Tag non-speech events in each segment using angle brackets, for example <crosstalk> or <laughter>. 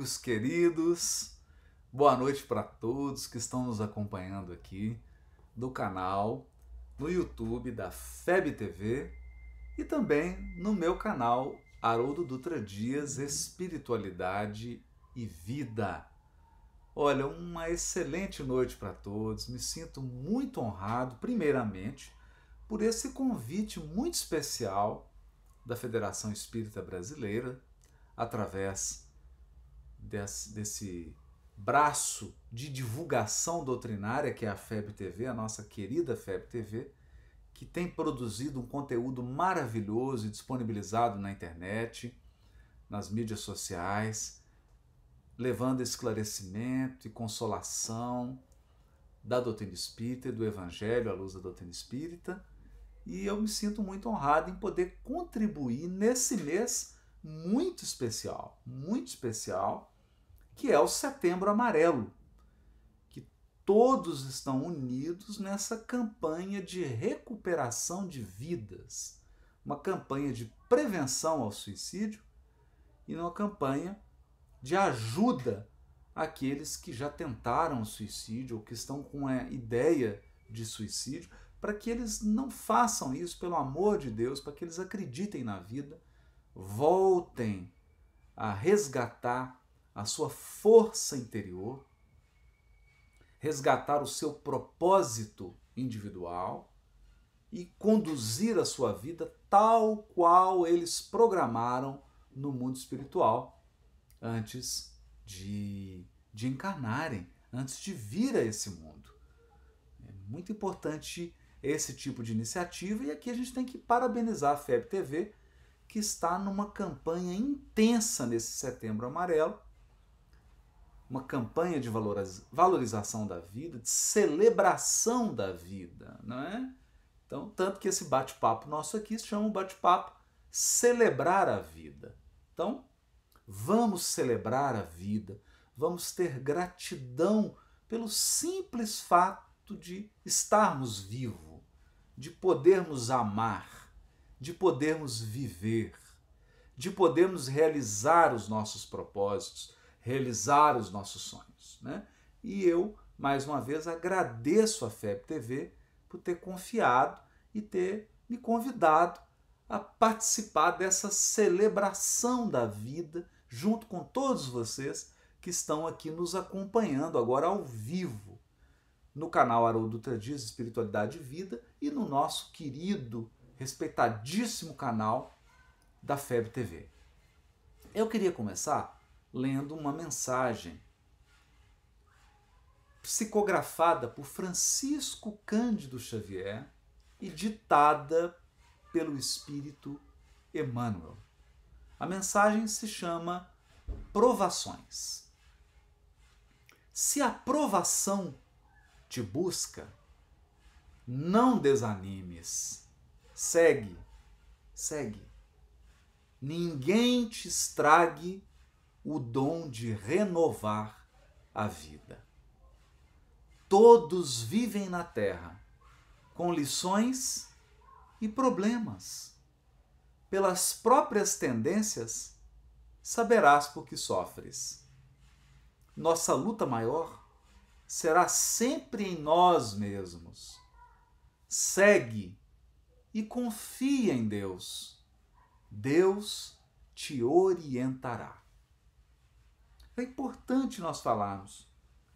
amigos queridos. Boa noite para todos que estão nos acompanhando aqui do canal, no YouTube da FEB TV e também no meu canal Haroldo Dutra Dias Espiritualidade e Vida. Olha, uma excelente noite para todos. Me sinto muito honrado, primeiramente, por esse convite muito especial da Federação Espírita Brasileira através desse, desse braço de divulgação doutrinária que é a FEB TV, a nossa querida FEB TV, que tem produzido um conteúdo maravilhoso e disponibilizado na internet, nas mídias sociais, levando esclarecimento e consolação da doutrina espírita e do evangelho à luz da doutrina espírita. E eu me sinto muito honrado em poder contribuir nesse mês muito especial, muito especial, que é o Setembro Amarelo, que todos estão unidos nessa campanha de recuperação de vidas, uma campanha de prevenção ao suicídio e uma campanha de ajuda àqueles que já tentaram o suicídio ou que estão com a ideia de suicídio, para que eles não façam isso, pelo amor de Deus, para que eles acreditem na vida voltem a resgatar a sua força interior, resgatar o seu propósito individual e conduzir a sua vida tal qual eles programaram no mundo espiritual antes de, de encarnarem, antes de vir a esse mundo. É muito importante esse tipo de iniciativa e aqui a gente tem que parabenizar a FEB TV que está numa campanha intensa nesse Setembro Amarelo, uma campanha de valorização da vida, de celebração da vida, não é? Então, tanto que esse bate-papo nosso aqui se chama bate-papo celebrar a vida. Então, vamos celebrar a vida, vamos ter gratidão pelo simples fato de estarmos vivos, de podermos amar, de podermos viver, de podermos realizar os nossos propósitos, realizar os nossos sonhos. Né? E eu, mais uma vez, agradeço a FEB TV por ter confiado e ter me convidado a participar dessa celebração da vida junto com todos vocês que estão aqui nos acompanhando agora ao vivo no canal Haroldo Dutra Dias Espiritualidade e Vida e no nosso querido respeitadíssimo canal da FEB TV. Eu queria começar lendo uma mensagem psicografada por Francisco Cândido Xavier e ditada pelo Espírito Emmanuel. A mensagem se chama Provações. Se a provação te busca, não desanimes Segue, segue. Ninguém te estrague o dom de renovar a vida. Todos vivem na terra com lições e problemas. Pelas próprias tendências, saberás por que sofres. Nossa luta maior será sempre em nós mesmos. Segue e confia em Deus. Deus te orientará. É importante nós falarmos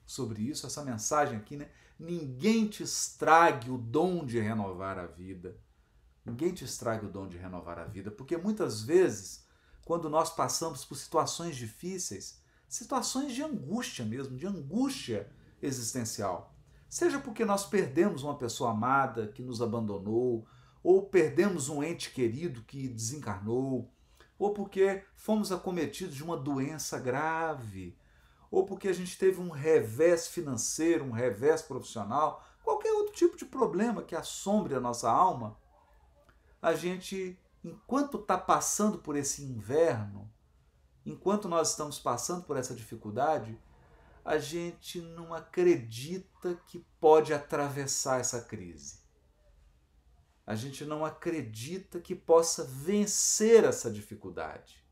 sobre isso, essa mensagem aqui, né? Ninguém te estrague o dom de renovar a vida. Ninguém te estrague o dom de renovar a vida, porque muitas vezes, quando nós passamos por situações difíceis, situações de angústia mesmo, de angústia existencial, seja porque nós perdemos uma pessoa amada que nos abandonou, ou perdemos um ente querido que desencarnou, ou porque fomos acometidos de uma doença grave, ou porque a gente teve um revés financeiro, um revés profissional, qualquer outro tipo de problema que assombre a nossa alma, a gente, enquanto está passando por esse inverno, enquanto nós estamos passando por essa dificuldade, a gente não acredita que pode atravessar essa crise a gente não acredita que possa vencer essa dificuldade.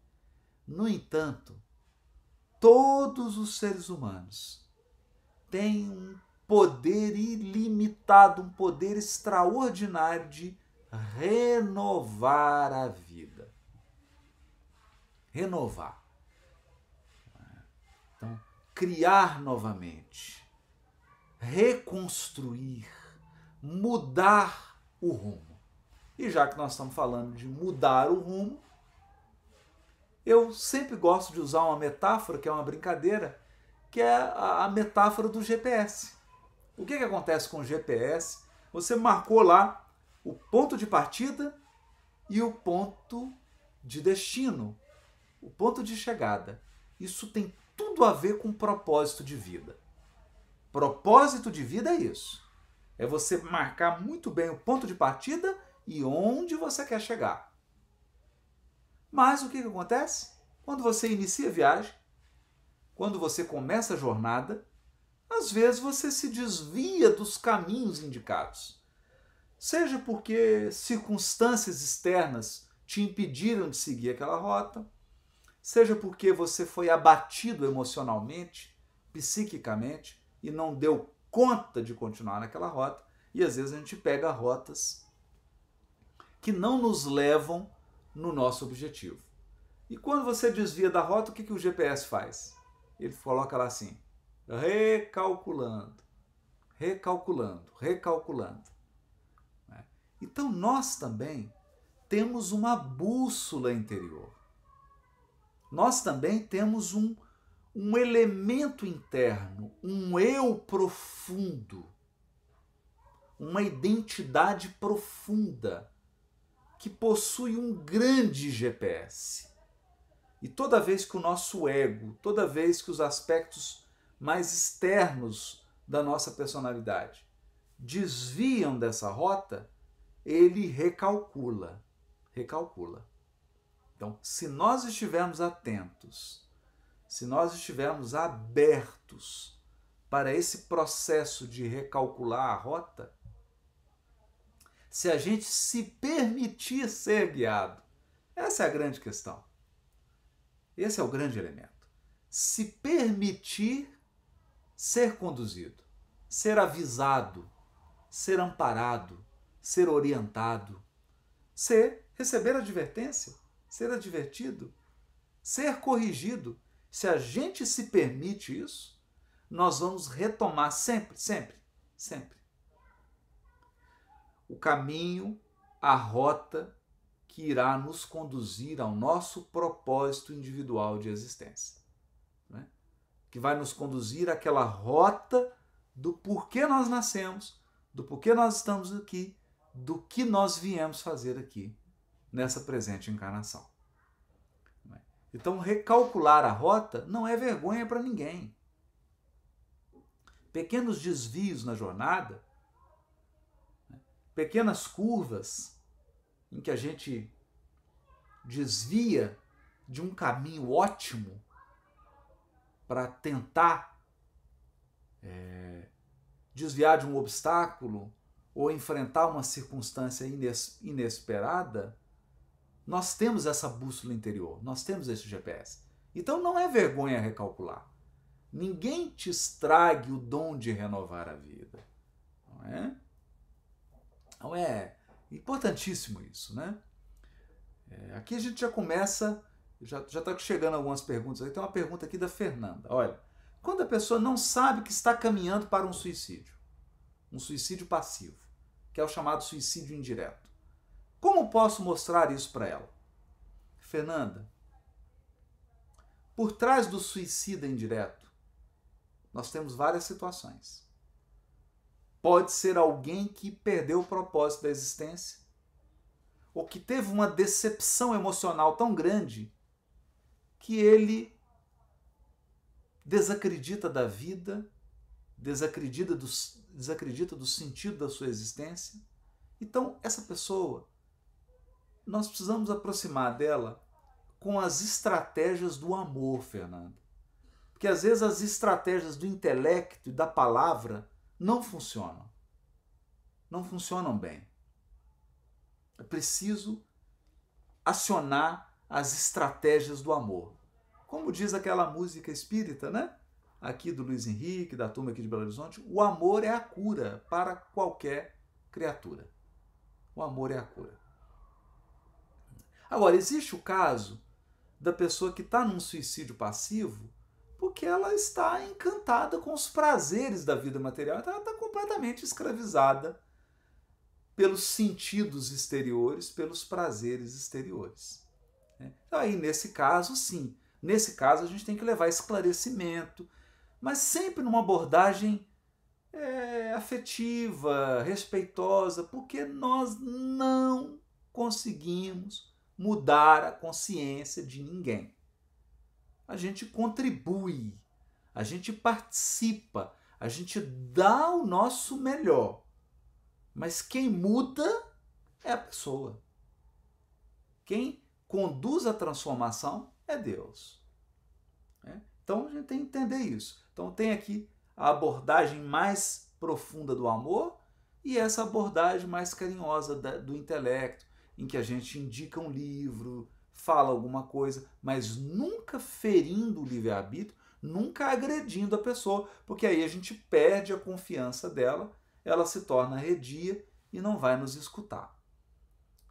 No entanto, todos os seres humanos têm um poder ilimitado, um poder extraordinário de renovar a vida. Renovar. Então, criar novamente, reconstruir, mudar o rumo. E já que nós estamos falando de mudar o rumo, eu sempre gosto de usar uma metáfora, que é uma brincadeira, que é a metáfora do GPS. O que, que acontece com o GPS? Você marcou lá o ponto de partida e o ponto de destino, o ponto de chegada. Isso tem tudo a ver com propósito de vida. Propósito de vida é isso. É você marcar muito bem o ponto de partida e onde você quer chegar. Mas o que, que acontece? Quando você inicia a viagem, quando você começa a jornada, às vezes você se desvia dos caminhos indicados. Seja porque circunstâncias externas te impediram de seguir aquela rota, seja porque você foi abatido emocionalmente, psiquicamente e não deu conta de continuar naquela rota, e às vezes a gente pega rotas que não nos levam no nosso objetivo. E quando você desvia da rota, o que, que o GPS faz? Ele coloca lá assim: recalculando, recalculando, recalculando. Né? Então nós também temos uma bússola interior. Nós também temos um, um elemento interno, um eu profundo, uma identidade profunda que possui um grande GPS. E toda vez que o nosso ego, toda vez que os aspectos mais externos da nossa personalidade desviam dessa rota, ele recalcula. Recalcula. Então, se nós estivermos atentos, se nós estivermos abertos para esse processo de recalcular a rota, se a gente se permitir ser guiado, essa é a grande questão. Esse é o grande elemento. Se permitir ser conduzido, ser avisado, ser amparado, ser orientado, ser receber advertência, ser advertido, ser corrigido. Se a gente se permite isso, nós vamos retomar sempre, sempre, sempre o caminho, a rota que irá nos conduzir ao nosso propósito individual de existência que vai nos conduzir àquela rota do porquê nós nascemos, do porquê nós estamos aqui, do que nós viemos fazer aqui nessa presente encarnação. Então, recalcular a rota não é vergonha para ninguém. Pequenos desvios na jornada, né, pequenas curvas em que a gente desvia de um caminho ótimo para tentar é, desviar de um obstáculo ou enfrentar uma circunstância ines inesperada, nós temos essa bússola interior, nós temos esse GPS. Então não é vergonha recalcular. Ninguém te estrague o dom de renovar a vida. Não é? Então é importantíssimo isso, né? É, aqui a gente já começa já está chegando algumas perguntas. Tem uma pergunta aqui da Fernanda. Olha, quando a pessoa não sabe que está caminhando para um suicídio, um suicídio passivo, que é o chamado suicídio indireto, como posso mostrar isso para ela? Fernanda, por trás do suicida indireto, nós temos várias situações. Pode ser alguém que perdeu o propósito da existência, ou que teve uma decepção emocional tão grande que ele desacredita da vida, desacredita do, desacredita do sentido da sua existência. Então, essa pessoa, nós precisamos aproximar dela com as estratégias do amor, Fernando. Porque às vezes as estratégias do intelecto e da palavra não funcionam. Não funcionam bem. É preciso acionar as estratégias do amor. Como diz aquela música espírita, né? Aqui do Luiz Henrique, da turma aqui de Belo Horizonte, o amor é a cura para qualquer criatura. O amor é a cura. Agora, existe o caso da pessoa que está num suicídio passivo porque ela está encantada com os prazeres da vida material, então ela está completamente escravizada pelos sentidos exteriores, pelos prazeres exteriores. Né? Então, aí, nesse caso, sim, Nesse caso, a gente tem que levar esclarecimento, mas sempre numa abordagem é, afetiva, respeitosa, porque nós não conseguimos mudar a consciência de ninguém. A gente contribui, a gente participa, a gente dá o nosso melhor. Mas quem muda é a pessoa. Quem conduz a transformação é Deus. É? Então a gente tem que entender isso. Então tem aqui a abordagem mais profunda do amor e essa abordagem mais carinhosa do intelecto, em que a gente indica um livro, fala alguma coisa, mas nunca ferindo o livre-arbítrio, nunca agredindo a pessoa, porque aí a gente perde a confiança dela, ela se torna redia e não vai nos escutar.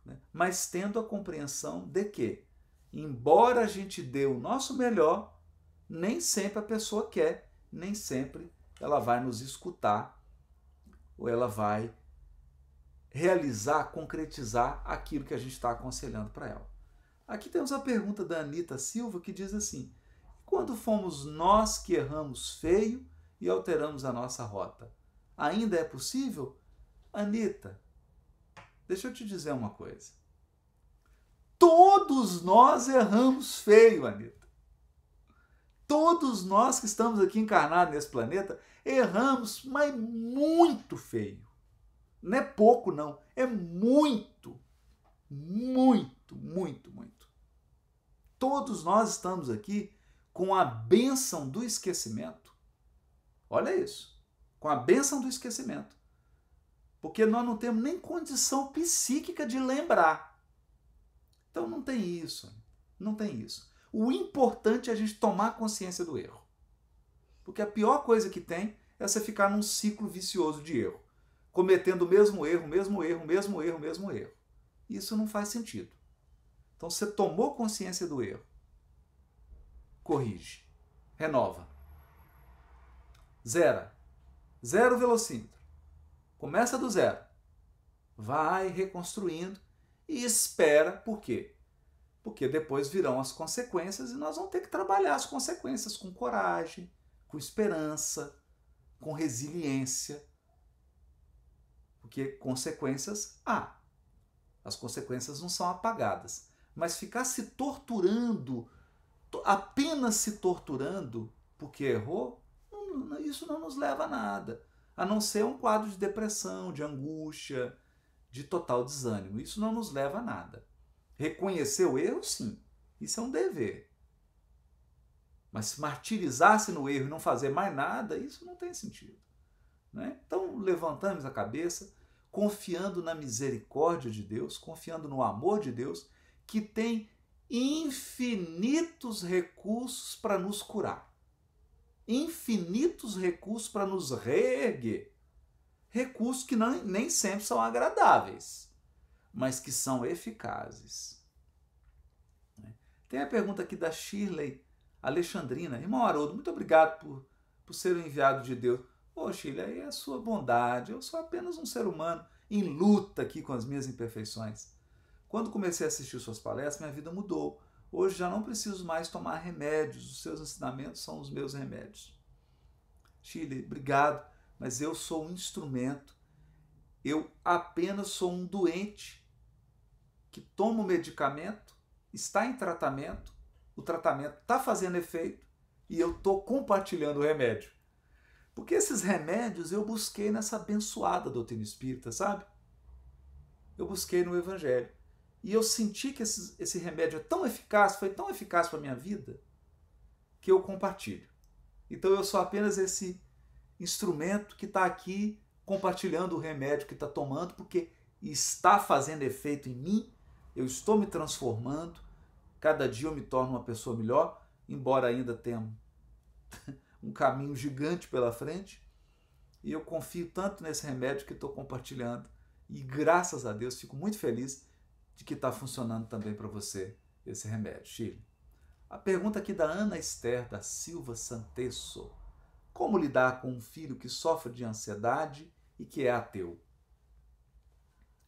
Né? Mas tendo a compreensão de que embora a gente dê o nosso melhor, nem sempre a pessoa quer, nem sempre ela vai nos escutar ou ela vai realizar, concretizar aquilo que a gente está aconselhando para ela. Aqui temos a pergunta da Anitta Silva que diz assim: quando fomos nós que erramos feio e alteramos a nossa rota, ainda é possível? Anitta, deixa eu te dizer uma coisa. Todos nós erramos feio, Anitta. Todos nós que estamos aqui encarnados nesse planeta erramos, mas muito feio. Não é pouco, não. É muito, muito, muito, muito. Todos nós estamos aqui com a bênção do esquecimento. Olha isso. Com a bênção do esquecimento. Porque nós não temos nem condição psíquica de lembrar. Então não tem isso. Não tem isso. O importante é a gente tomar consciência do erro. Porque a pior coisa que tem é você ficar num ciclo vicioso de erro, cometendo o mesmo erro, mesmo erro, mesmo erro, mesmo erro. Isso não faz sentido. Então você tomou consciência do erro. Corrige. Renova. Zera. Zero velocímetro. Começa do zero. Vai reconstruindo e espera, por quê? Porque depois virão as consequências e nós vamos ter que trabalhar as consequências com coragem, com esperança, com resiliência. Porque consequências há. As consequências não são apagadas. Mas ficar se torturando, apenas se torturando porque errou, isso não nos leva a nada. A não ser um quadro de depressão, de angústia, de total desânimo. Isso não nos leva a nada. Reconhecer o erro, sim, isso é um dever. Mas se martirizar-se no erro e não fazer mais nada, isso não tem sentido. Né? Então, levantamos a cabeça, confiando na misericórdia de Deus, confiando no amor de Deus, que tem infinitos recursos para nos curar, infinitos recursos para nos reerguer recursos que não, nem sempre são agradáveis, mas que são eficazes. Né? Tem a pergunta aqui da Shirley Alexandrina. Irmão Haroldo, muito obrigado por, por ser o enviado de Deus. Ô Shirley, aí é a sua bondade. Eu sou apenas um ser humano em luta aqui com as minhas imperfeições. Quando comecei a assistir suas palestras, minha vida mudou. Hoje já não preciso mais tomar remédios. Os seus ensinamentos são os meus remédios. Shirley, obrigado mas eu sou um instrumento. Eu apenas sou um doente que toma o medicamento, está em tratamento, o tratamento está fazendo efeito e eu estou compartilhando o remédio. Porque esses remédios eu busquei nessa abençoada doutrina espírita, sabe? Eu busquei no Evangelho. E eu senti que esse, esse remédio é tão eficaz, foi tão eficaz para a minha vida, que eu compartilho. Então eu sou apenas esse instrumento que está aqui compartilhando o remédio que está tomando, porque está fazendo efeito em mim, eu estou me transformando, cada dia eu me torno uma pessoa melhor, embora ainda tenha um caminho gigante pela frente. E eu confio tanto nesse remédio que estou compartilhando. E graças a Deus fico muito feliz de que está funcionando também para você esse remédio, Chile. A pergunta aqui da Ana Esther da Silva Santesso. Como lidar com um filho que sofre de ansiedade e que é ateu?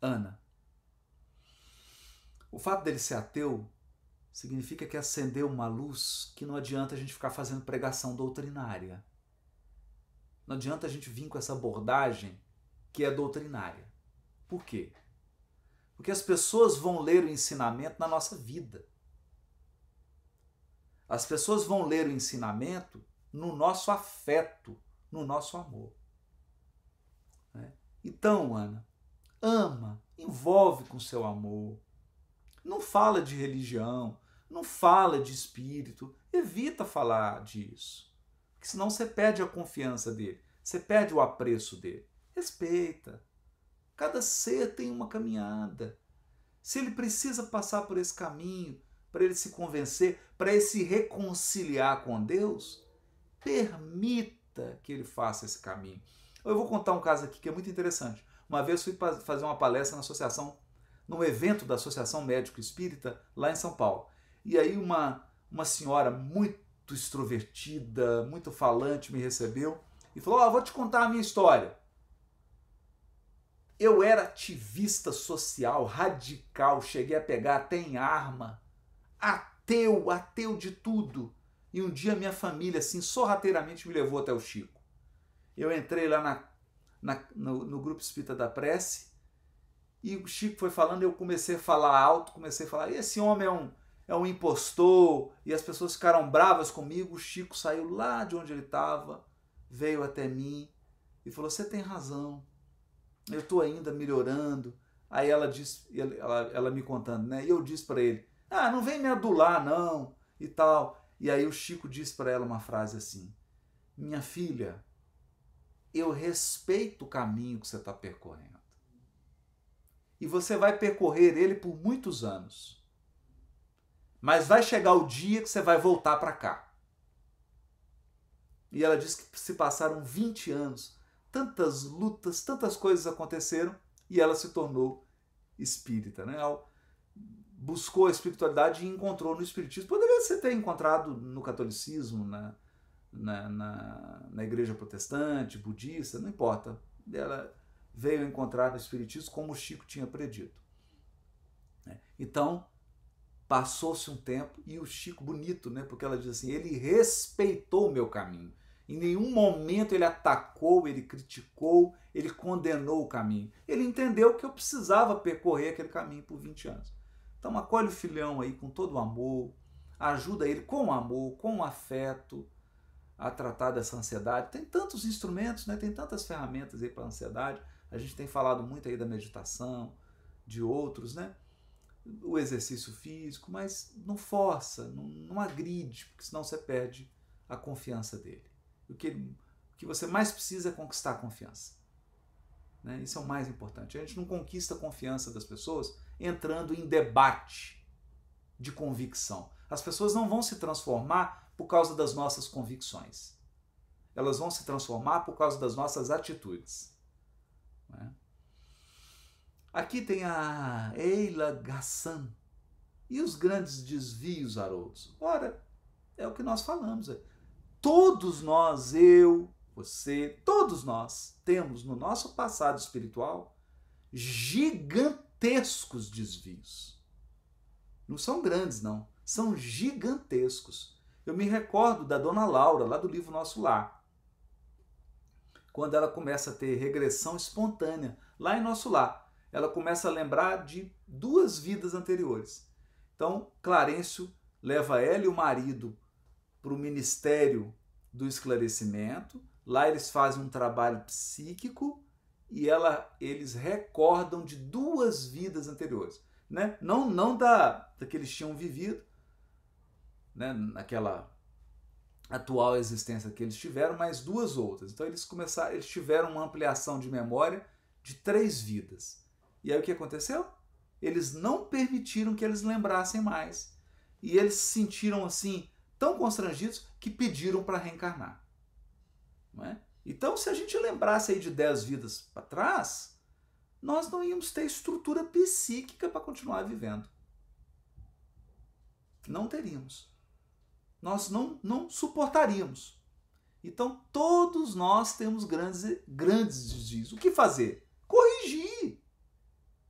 Ana, o fato dele ser ateu significa que acendeu uma luz que não adianta a gente ficar fazendo pregação doutrinária. Não adianta a gente vir com essa abordagem que é doutrinária. Por quê? Porque as pessoas vão ler o ensinamento na nossa vida. As pessoas vão ler o ensinamento no nosso afeto, no nosso amor. Né? Então, Ana, ama, envolve com seu amor. Não fala de religião, não fala de espírito, evita falar disso. Porque senão você perde a confiança dele, você perde o apreço dele. Respeita. Cada ser tem uma caminhada. Se ele precisa passar por esse caminho, para ele se convencer, para ele se reconciliar com Deus, permita que ele faça esse caminho. Eu vou contar um caso aqui que é muito interessante. Uma vez fui fazer uma palestra na associação, num evento da Associação Médico Espírita, lá em São Paulo. E aí uma, uma senhora muito extrovertida, muito falante me recebeu e falou: Ó, oh, vou te contar a minha história. Eu era ativista social, radical, cheguei a pegar até em arma ateu, ateu de tudo. E um dia minha família, assim, sorrateiramente me levou até o Chico. Eu entrei lá na, na no, no, grupo espírita da prece e o Chico foi falando, eu comecei a falar alto, comecei a falar, esse homem é um, é um impostor, e as pessoas ficaram bravas comigo. O Chico saiu lá de onde ele estava, veio até mim e falou: Você tem razão, eu estou ainda melhorando. Aí ela disse, ela, ela me contando, né? E eu disse para ele: ah, não vem me adular, não, e tal. E aí o Chico diz para ela uma frase assim: Minha filha, eu respeito o caminho que você está percorrendo. E você vai percorrer ele por muitos anos. Mas vai chegar o dia que você vai voltar para cá. E ela diz que se passaram 20 anos, tantas lutas, tantas coisas aconteceram e ela se tornou espírita. Né? buscou a espiritualidade e encontrou no espiritismo. Poderia ser ter encontrado no catolicismo, na, na, na, na igreja protestante, budista, não importa. Ela veio encontrar no espiritismo como o Chico tinha predito. Né? Então, passou-se um tempo e o Chico, bonito, né? porque ela diz assim: ele respeitou o meu caminho. Em nenhum momento ele atacou, ele criticou, ele condenou o caminho. Ele entendeu que eu precisava percorrer aquele caminho por 20 anos. Então acolhe o filhão aí com todo o amor, ajuda ele com amor, com afeto a tratar dessa ansiedade. Tem tantos instrumentos, né? tem tantas ferramentas aí para a ansiedade. A gente tem falado muito aí da meditação, de outros, né? O exercício físico, mas não força, não, não agride, porque senão você perde a confiança dele. O que, o que você mais precisa é conquistar a confiança. Né? Isso é o mais importante. A gente não conquista a confiança das pessoas entrando em debate de convicção. As pessoas não vão se transformar por causa das nossas convicções. Elas vão se transformar por causa das nossas atitudes. Né? Aqui tem a Eila Gassan. E os grandes desvios, Haroldos? Ora, é o que nós falamos. Todos nós, eu, você, todos nós, temos no nosso passado espiritual gigantescos desvios. Não são grandes, não. São gigantescos. Eu me recordo da dona Laura, lá do livro Nosso Lar. Quando ela começa a ter regressão espontânea, lá em Nosso Lar, ela começa a lembrar de duas vidas anteriores. Então, Clarencio leva ela e o marido para o Ministério do Esclarecimento, Lá eles fazem um trabalho psíquico e ela, eles recordam de duas vidas anteriores. Né? Não, não da, da que eles tinham vivido, né? naquela atual existência que eles tiveram, mas duas outras. Então eles começaram, eles tiveram uma ampliação de memória de três vidas. E aí o que aconteceu? Eles não permitiram que eles lembrassem mais. E eles se sentiram assim tão constrangidos que pediram para reencarnar. Não é? Então, se a gente lembrasse aí de dez vidas para trás, nós não íamos ter estrutura psíquica para continuar vivendo. Não teríamos. Nós não, não suportaríamos. Então, todos nós temos grandes, grandes desvios. O que fazer?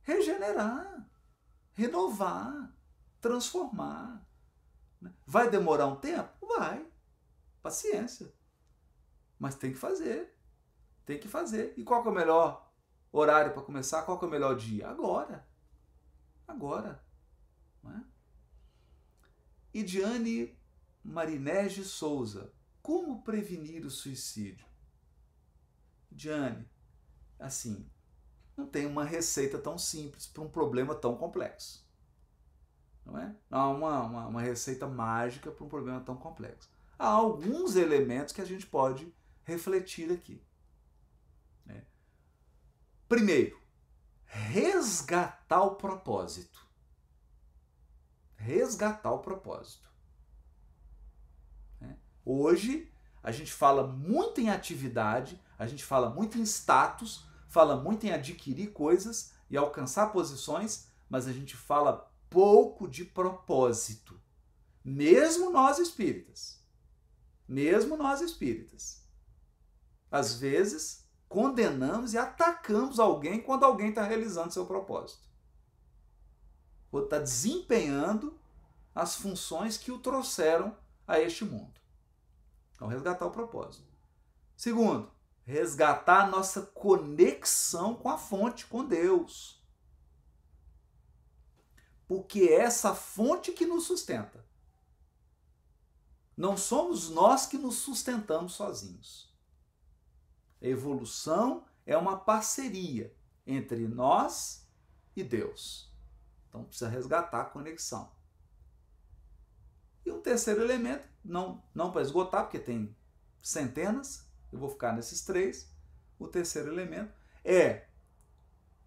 Regenerar, renovar, transformar. Né? Vai demorar um tempo? Vai. Paciência. Mas tem que fazer. Tem que fazer. E qual é o melhor horário para começar? Qual é o melhor dia? Agora. Agora. Não é? E Diane Marinege Souza, como prevenir o suicídio? Diane, assim, não tem uma receita tão simples para um problema tão complexo. Não é? Não há uma, uma, uma receita mágica para um problema tão complexo. Há alguns elementos que a gente pode refletir aqui. Né? Primeiro, resgatar o propósito. Resgatar o propósito. Né? Hoje, a gente fala muito em atividade, a gente fala muito em status, fala muito em adquirir coisas e alcançar posições, mas a gente fala pouco de propósito. Mesmo nós espíritas. Mesmo nós espíritas. Às vezes, condenamos e atacamos alguém quando alguém está realizando seu propósito. Ou está desempenhando as funções que o trouxeram a este mundo. Então, resgatar o propósito. Segundo, resgatar nossa conexão com a fonte, com Deus. Porque é essa fonte que nos sustenta. Não somos nós que nos sustentamos sozinhos. A evolução é uma parceria entre nós e Deus. Então precisa resgatar a conexão. E um terceiro elemento, não, não para esgotar, porque tem centenas, eu vou ficar nesses três. O terceiro elemento é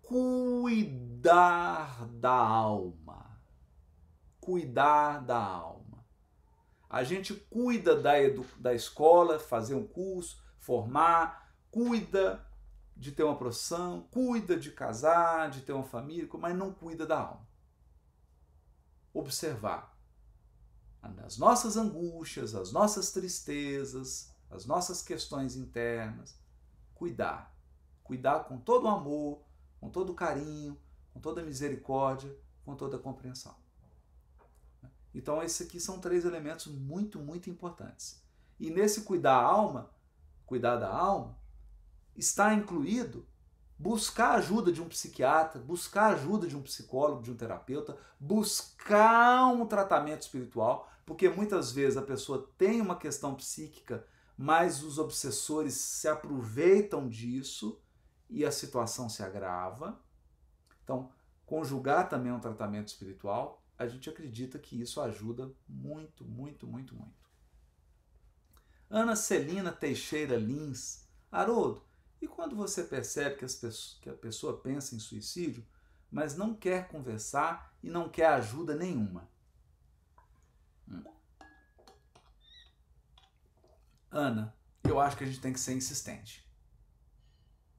cuidar da alma. Cuidar da alma. A gente cuida da, da escola, fazer um curso, formar, cuida de ter uma profissão, cuida de casar, de ter uma família, mas não cuida da alma. Observar as nossas angústias, as nossas tristezas, as nossas questões internas, cuidar. Cuidar com todo o amor, com todo o carinho, com toda a misericórdia, com toda a compreensão. Então, esses aqui são três elementos muito, muito importantes. E nesse cuidar a alma, cuidar da alma, está incluído buscar a ajuda de um psiquiatra, buscar a ajuda de um psicólogo, de um terapeuta, buscar um tratamento espiritual, porque muitas vezes a pessoa tem uma questão psíquica, mas os obsessores se aproveitam disso e a situação se agrava. Então, conjugar também um tratamento espiritual, a gente acredita que isso ajuda muito, muito, muito, muito. Ana Celina Teixeira Lins, Haroldo, e quando você percebe que, pessoas, que a pessoa pensa em suicídio, mas não quer conversar e não quer ajuda nenhuma? Hum. Ana, eu acho que a gente tem que ser insistente.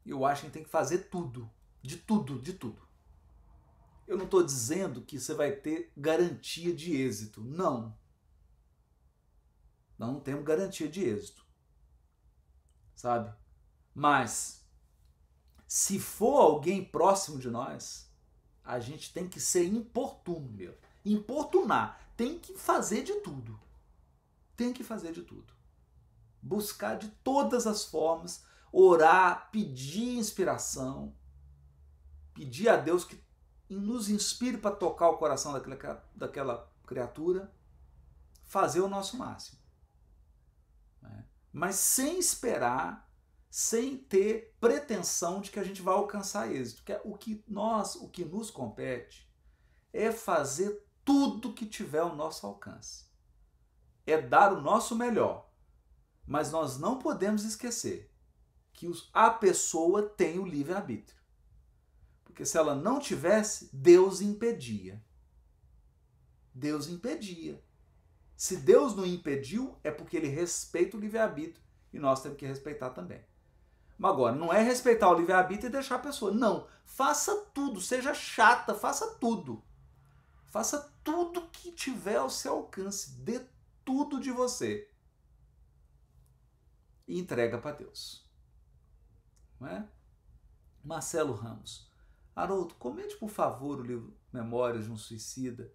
Eu acho que a gente tem que fazer tudo. De tudo, de tudo. Eu não estou dizendo que você vai ter garantia de êxito. Não. Não temos garantia de êxito. Sabe? Mas, se for alguém próximo de nós, a gente tem que ser importuno mesmo. Importunar. Tem que fazer de tudo. Tem que fazer de tudo. Buscar de todas as formas, orar, pedir inspiração, pedir a Deus que nos inspire para tocar o coração daquela, daquela criatura, fazer o nosso máximo. Né? Mas sem esperar sem ter pretensão de que a gente vai alcançar êxito. Que é o que nós, o que nos compete, é fazer tudo que tiver ao nosso alcance. É dar o nosso melhor. Mas nós não podemos esquecer que a pessoa tem o livre-arbítrio. Porque se ela não tivesse, Deus impedia. Deus impedia. Se Deus não impediu, é porque ele respeita o livre-arbítrio e nós temos que respeitar também. Mas agora, não é respeitar o livre-arbítrio e deixar a pessoa. Não. Faça tudo, seja chata, faça tudo. Faça tudo que tiver ao seu alcance. Dê tudo de você. E entrega para Deus. Não é? Marcelo Ramos. Haroldo, comente por favor o livro Memórias de um Suicida,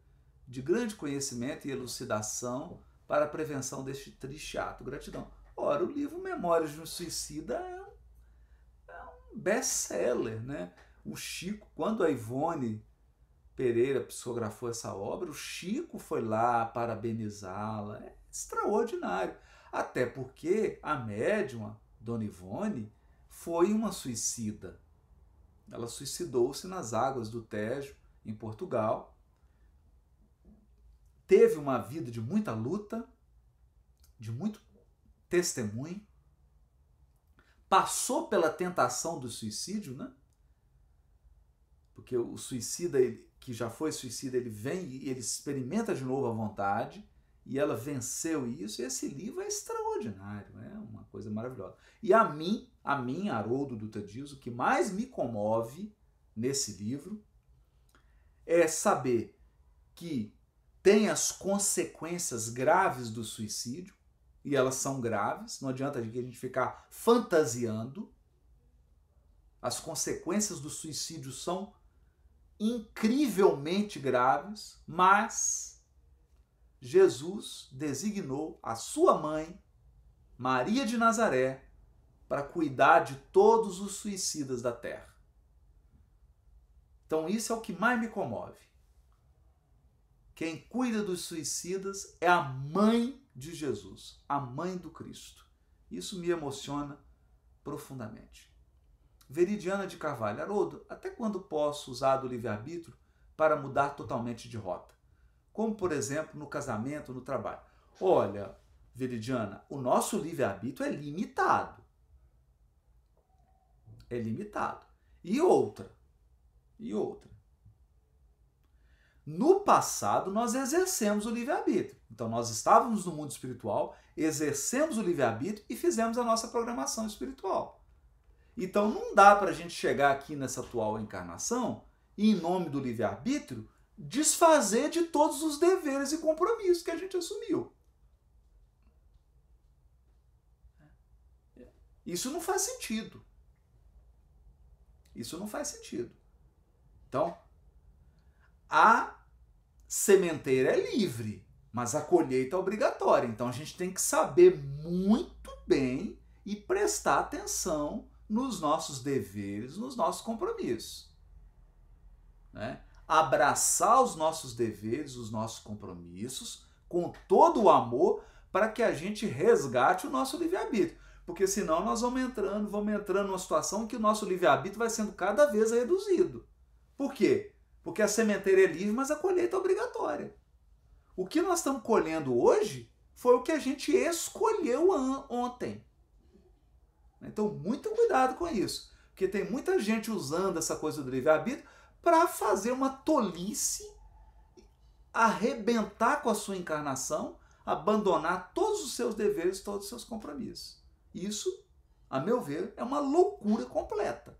de grande conhecimento e elucidação para a prevenção deste triste ato. Gratidão. Ora, o livro Memórias de um Suicida é um, é um best-seller, né? O Chico, quando a Ivone Pereira psicografou essa obra, o Chico foi lá parabenizá-la. É extraordinário. Até porque a médiuma, Dona Ivone, foi uma suicida. Ela suicidou-se nas águas do Tejo, em Portugal. Teve uma vida de muita luta, de muito testemunho. Passou pela tentação do suicídio, né? Porque o suicida, ele, que já foi suicida, ele vem e ele experimenta de novo a vontade e ela venceu isso. E esse livro é extraordinário, é uma coisa maravilhosa. E a mim, a mim, Haroldo Dutra Dias, o que mais me comove nesse livro é saber que tem as consequências graves do suicídio, e elas são graves, não adianta a gente ficar fantasiando. As consequências do suicídio são incrivelmente graves, mas Jesus designou a sua mãe, Maria de Nazaré, para cuidar de todos os suicidas da terra. Então, isso é o que mais me comove. Quem cuida dos suicidas é a mãe de Jesus, a mãe do Cristo. Isso me emociona profundamente. Veridiana de Carvalho, Haroldo, até quando posso usar do livre-arbítrio para mudar totalmente de rota? Como, por exemplo, no casamento, no trabalho. Olha, Veridiana, o nosso livre-arbítrio é limitado. É limitado. E outra, e outra. No passado, nós exercemos o livre-arbítrio. Então, nós estávamos no mundo espiritual, exercemos o livre-arbítrio e fizemos a nossa programação espiritual. Então, não dá para a gente chegar aqui nessa atual encarnação e, em nome do livre-arbítrio, desfazer de todos os deveres e compromissos que a gente assumiu. Isso não faz sentido. Isso não faz sentido. Então, a sementeira é livre, mas a colheita é obrigatória. Então a gente tem que saber muito bem e prestar atenção nos nossos deveres, nos nossos compromissos. Né? Abraçar os nossos deveres, os nossos compromissos, com todo o amor, para que a gente resgate o nosso livre-arbítrio. Porque senão nós vamos entrando, vamos entrando numa situação que o nosso livre-arbítrio vai sendo cada vez reduzido. Por quê? Porque a sementeira é livre, mas a colheita é obrigatória. O que nós estamos colhendo hoje foi o que a gente escolheu ontem. Então, muito cuidado com isso. Porque tem muita gente usando essa coisa do livre-arbítrio para fazer uma tolice, arrebentar com a sua encarnação, abandonar todos os seus deveres, todos os seus compromissos. Isso, a meu ver, é uma loucura completa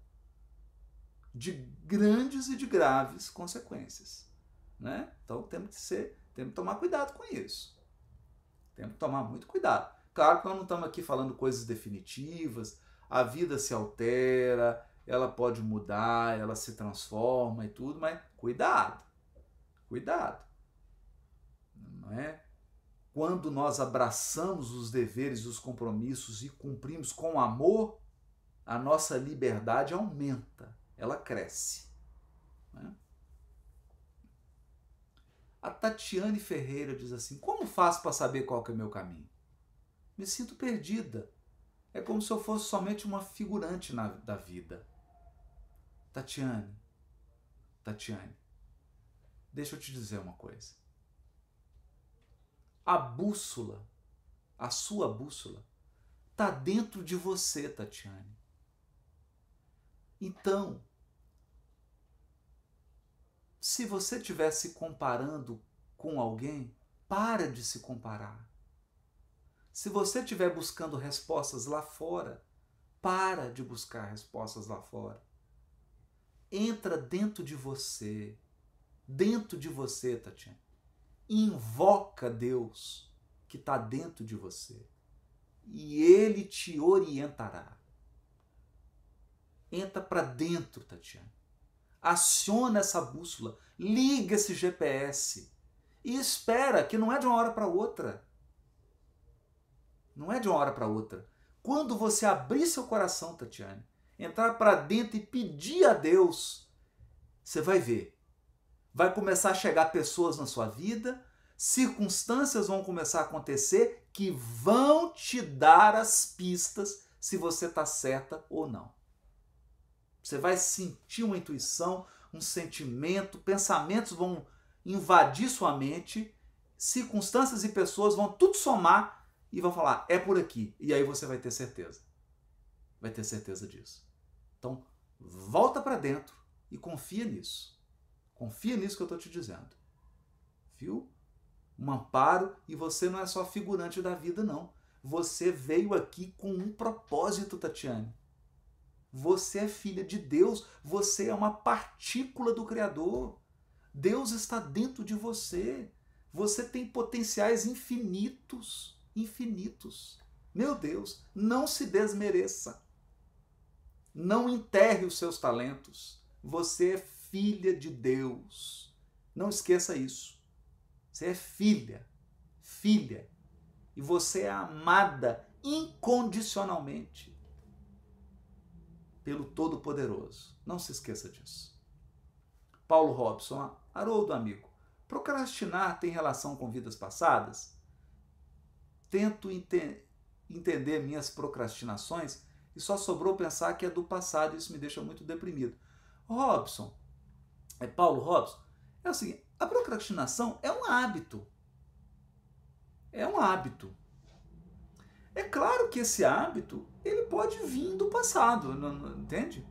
de grandes e de graves consequências. Né? Então temos que ser, temos que tomar cuidado com isso. Temos que tomar muito cuidado. Claro que nós não estamos aqui falando coisas definitivas, a vida se altera, ela pode mudar, ela se transforma e tudo, mas cuidado. Cuidado. Não é? Quando nós abraçamos os deveres e os compromissos e cumprimos com amor, a nossa liberdade aumenta ela cresce. Né? A Tatiane Ferreira diz assim: Como faço para saber qual é o meu caminho? Me sinto perdida. É como se eu fosse somente uma figurante na, da vida. Tatiane, Tatiane, deixa eu te dizer uma coisa. A bússola, a sua bússola, está dentro de você, Tatiane. Então, se você estivesse comparando com alguém, para de se comparar. Se você estiver buscando respostas lá fora, para de buscar respostas lá fora. Entra dentro de você. Dentro de você, Tatiana. Invoca Deus que está dentro de você. E Ele te orientará. Entra para dentro, Tatiana. Aciona essa bússola. Liga esse GPS. E espera, que não é de uma hora para outra. Não é de uma hora para outra. Quando você abrir seu coração, Tatiane, entrar para dentro e pedir a Deus, você vai ver. Vai começar a chegar pessoas na sua vida, circunstâncias vão começar a acontecer que vão te dar as pistas se você está certa ou não. Você vai sentir uma intuição, um sentimento, pensamentos vão invadir sua mente, circunstâncias e pessoas vão tudo somar e vão falar, é por aqui. E aí você vai ter certeza. Vai ter certeza disso. Então, volta para dentro e confia nisso. Confia nisso que eu estou te dizendo. Viu? Um amparo e você não é só figurante da vida, não. Você veio aqui com um propósito, Tatiane. Você é filha de Deus, você é uma partícula do Criador. Deus está dentro de você. Você tem potenciais infinitos infinitos. Meu Deus, não se desmereça. Não enterre os seus talentos. Você é filha de Deus. Não esqueça isso. Você é filha, filha. E você é amada incondicionalmente pelo Todo-Poderoso. Não se esqueça disso. Paulo Robson, Haroldo amigo, procrastinar tem relação com vidas passadas? tento ente entender minhas procrastinações e só sobrou pensar que é do passado isso me deixa muito deprimido. Robson, é Paulo Robson, é o seguinte, a procrastinação é um hábito. É um hábito. É claro que esse hábito, ele pode vir do passado, não, não, entende?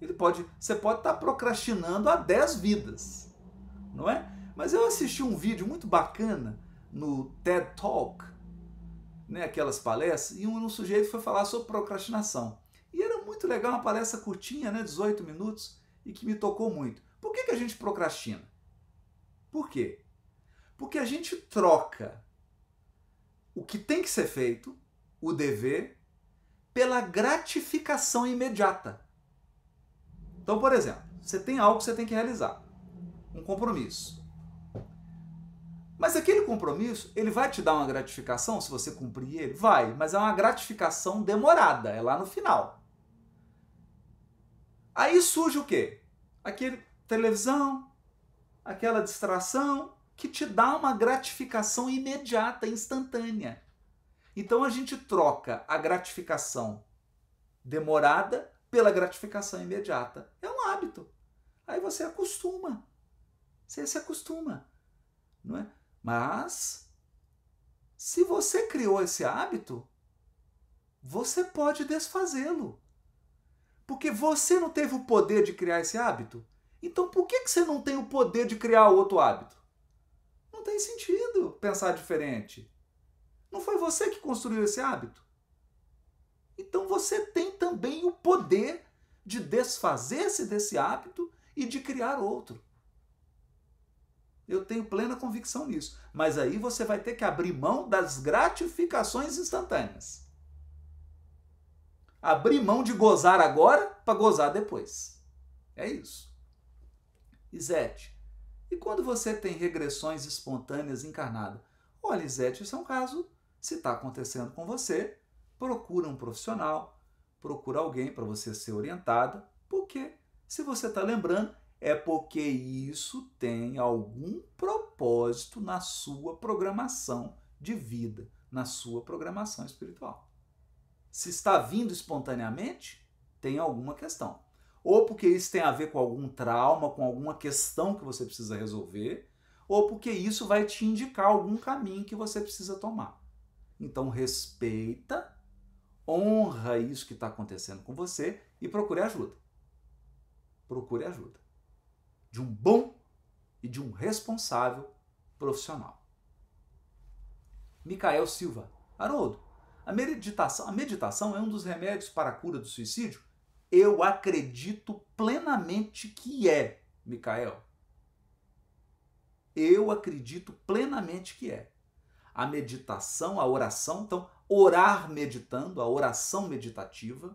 Ele pode, você pode estar procrastinando há 10 vidas, não é? Mas eu assisti um vídeo muito bacana no TED Talk né, aquelas palestras, e um, um sujeito foi falar sobre procrastinação. E era muito legal, uma palestra curtinha, né, 18 minutos, e que me tocou muito. Por que, que a gente procrastina? Por quê? Porque a gente troca o que tem que ser feito, o dever, pela gratificação imediata. Então, por exemplo, você tem algo que você tem que realizar, um compromisso. Mas aquele compromisso, ele vai te dar uma gratificação se você cumprir ele? Vai, mas é uma gratificação demorada, é lá no final. Aí surge o quê? Aquele televisão, aquela distração que te dá uma gratificação imediata, instantânea. Então a gente troca a gratificação demorada pela gratificação imediata. É um hábito. Aí você acostuma. Você se acostuma, não é? Mas, se você criou esse hábito, você pode desfazê-lo. Porque você não teve o poder de criar esse hábito. Então, por que, que você não tem o poder de criar outro hábito? Não tem sentido pensar diferente. Não foi você que construiu esse hábito? Então, você tem também o poder de desfazer-se desse hábito e de criar outro. Eu tenho plena convicção nisso. Mas aí você vai ter que abrir mão das gratificações instantâneas. Abrir mão de gozar agora para gozar depois. É isso. Isete, e quando você tem regressões espontâneas encarnadas? Olha, Isete, isso é um caso. Se está acontecendo com você, procura um profissional, procura alguém para você ser orientada, porque se você está lembrando, é porque isso tem algum propósito na sua programação de vida, na sua programação espiritual. Se está vindo espontaneamente, tem alguma questão. Ou porque isso tem a ver com algum trauma, com alguma questão que você precisa resolver, ou porque isso vai te indicar algum caminho que você precisa tomar. Então respeita, honra isso que está acontecendo com você e procure ajuda. Procure ajuda de um bom e de um responsável profissional. Micael Silva. Haroldo, a meditação, a meditação é um dos remédios para a cura do suicídio? Eu acredito plenamente que é, Micael. Eu acredito plenamente que é. A meditação, a oração, então, orar meditando, a oração meditativa,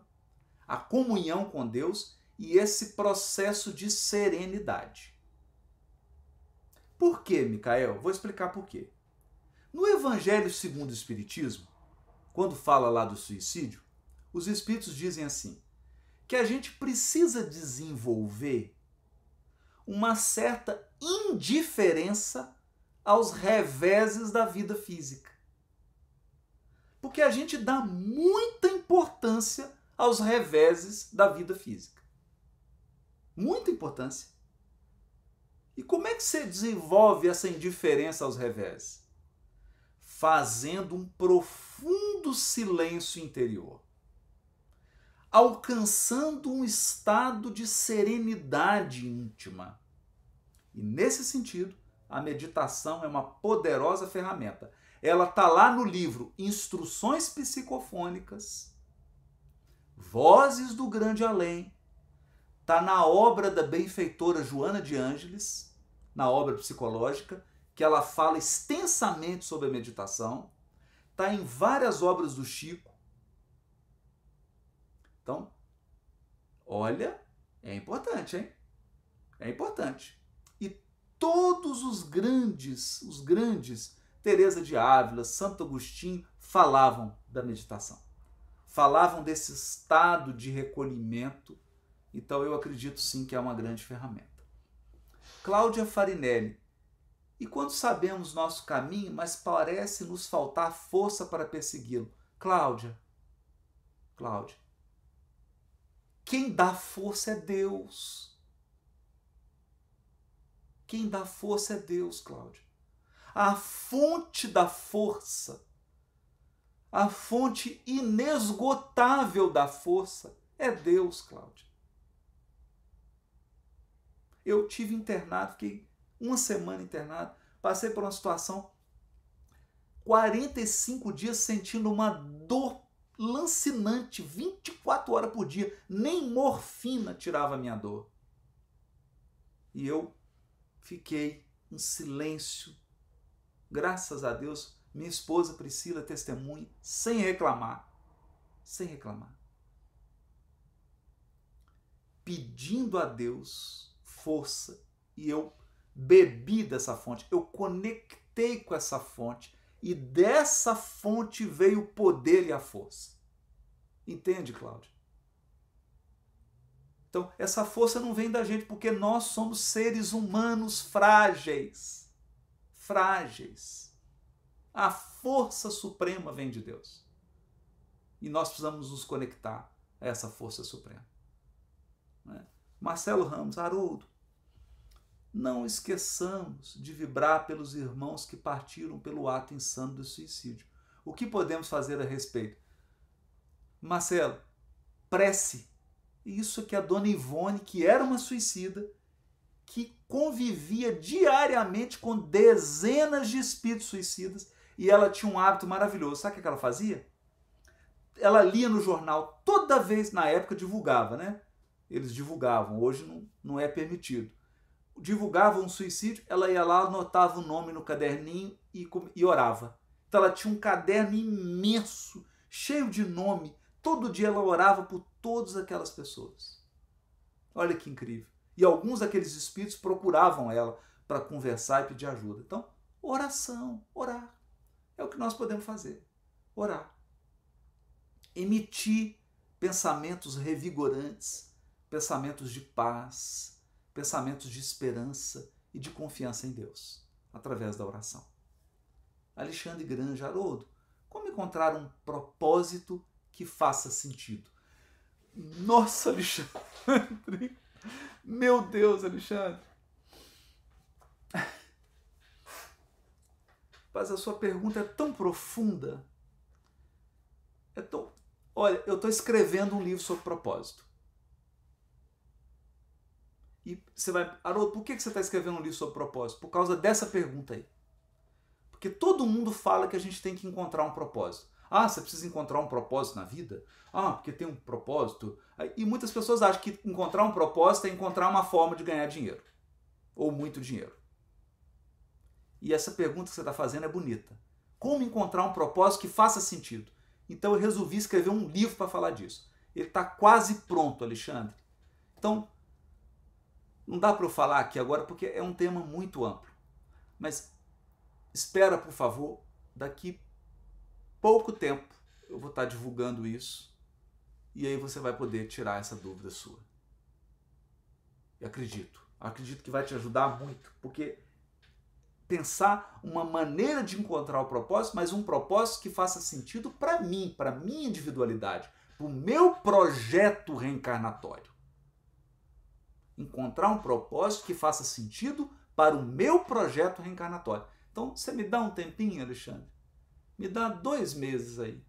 a comunhão com Deus e esse processo de serenidade. Por quê, Micael? Vou explicar por quê. No Evangelho segundo o Espiritismo, quando fala lá do suicídio, os Espíritos dizem assim: que a gente precisa desenvolver uma certa indiferença aos reveses da vida física. Porque a gente dá muita importância aos reveses da vida física. Muita importância. E como é que você desenvolve essa indiferença aos reveses? Fazendo um profundo silêncio interior alcançando um estado de serenidade íntima. E nesse sentido, a meditação é uma poderosa ferramenta. Ela está lá no livro Instruções Psicofônicas, Vozes do Grande Além, está na obra da benfeitora Joana de Ângeles, na obra psicológica, que ela fala extensamente sobre a meditação, está em várias obras do Chico, então, olha, é importante, hein? É importante. E todos os grandes, os grandes, Teresa de Ávila, Santo Agostinho, falavam da meditação. Falavam desse estado de recolhimento. Então eu acredito sim que é uma grande ferramenta. Cláudia Farinelli. E quando sabemos nosso caminho, mas parece nos faltar força para persegui-lo. Cláudia, Cláudia, quem dá força é Deus. Quem dá força é Deus, Cláudio. A fonte da força, a fonte inesgotável da força é Deus, Cláudio. Eu tive internado, fiquei uma semana internado, passei por uma situação 45 dias sentindo uma dor lancinante 24 horas por dia. Nem morfina tirava a minha dor. E eu fiquei em silêncio. Graças a Deus, minha esposa Priscila testemunha, sem reclamar. Sem reclamar. Pedindo a Deus força e eu bebi dessa fonte, eu conectei com essa fonte e dessa fonte veio o poder e a força. Entende, Cláudio? Então, essa força não vem da gente porque nós somos seres humanos frágeis. Frágeis. A força suprema vem de Deus. E nós precisamos nos conectar a essa força suprema. Né? Marcelo Ramos, Haroldo, não esqueçamos de vibrar pelos irmãos que partiram pelo ato insano do suicídio. O que podemos fazer a respeito? Marcelo, prece. Isso que a dona Ivone, que era uma suicida, que convivia diariamente com dezenas de espíritos suicidas e ela tinha um hábito maravilhoso. Sabe o que ela fazia? Ela lia no jornal, toda vez, na época divulgava, né? Eles divulgavam, hoje não, não é permitido divulgava um suicídio, ela ia lá, anotava o nome no caderninho e, e orava. Então ela tinha um caderno imenso, cheio de nome. Todo dia ela orava por todas aquelas pessoas. Olha que incrível. E alguns daqueles espíritos procuravam ela para conversar e pedir ajuda. Então, oração, orar. É o que nós podemos fazer. Orar. Emitir pensamentos revigorantes, pensamentos de paz, pensamentos de esperança e de confiança em Deus, através da oração. Alexandre Grande Haroldo, como encontrar um propósito que faça sentido? Nossa, Alexandre! Meu Deus, Alexandre! Mas a sua pergunta é tão profunda. É tão. Olha, eu estou escrevendo um livro sobre propósito. E você vai, Haroldo, por que você está escrevendo um livro sobre propósito? Por causa dessa pergunta aí. Porque todo mundo fala que a gente tem que encontrar um propósito. Ah, você precisa encontrar um propósito na vida? Ah, porque tem um propósito. E muitas pessoas acham que encontrar um propósito é encontrar uma forma de ganhar dinheiro. Ou muito dinheiro. E essa pergunta que você está fazendo é bonita. Como encontrar um propósito que faça sentido? Então eu resolvi escrever um livro para falar disso. Ele está quase pronto, Alexandre. Então, não dá para eu falar aqui agora porque é um tema muito amplo. Mas espera, por favor, daqui pouco tempo eu vou estar divulgando isso e aí você vai poder tirar essa dúvida sua. E acredito, acredito que vai te ajudar muito, porque pensar uma maneira de encontrar o propósito, mas um propósito que faça sentido para mim, para minha individualidade, para o meu projeto reencarnatório. Encontrar um propósito que faça sentido para o meu projeto reencarnatório. Então, você me dá um tempinho, Alexandre? Me dá dois meses aí.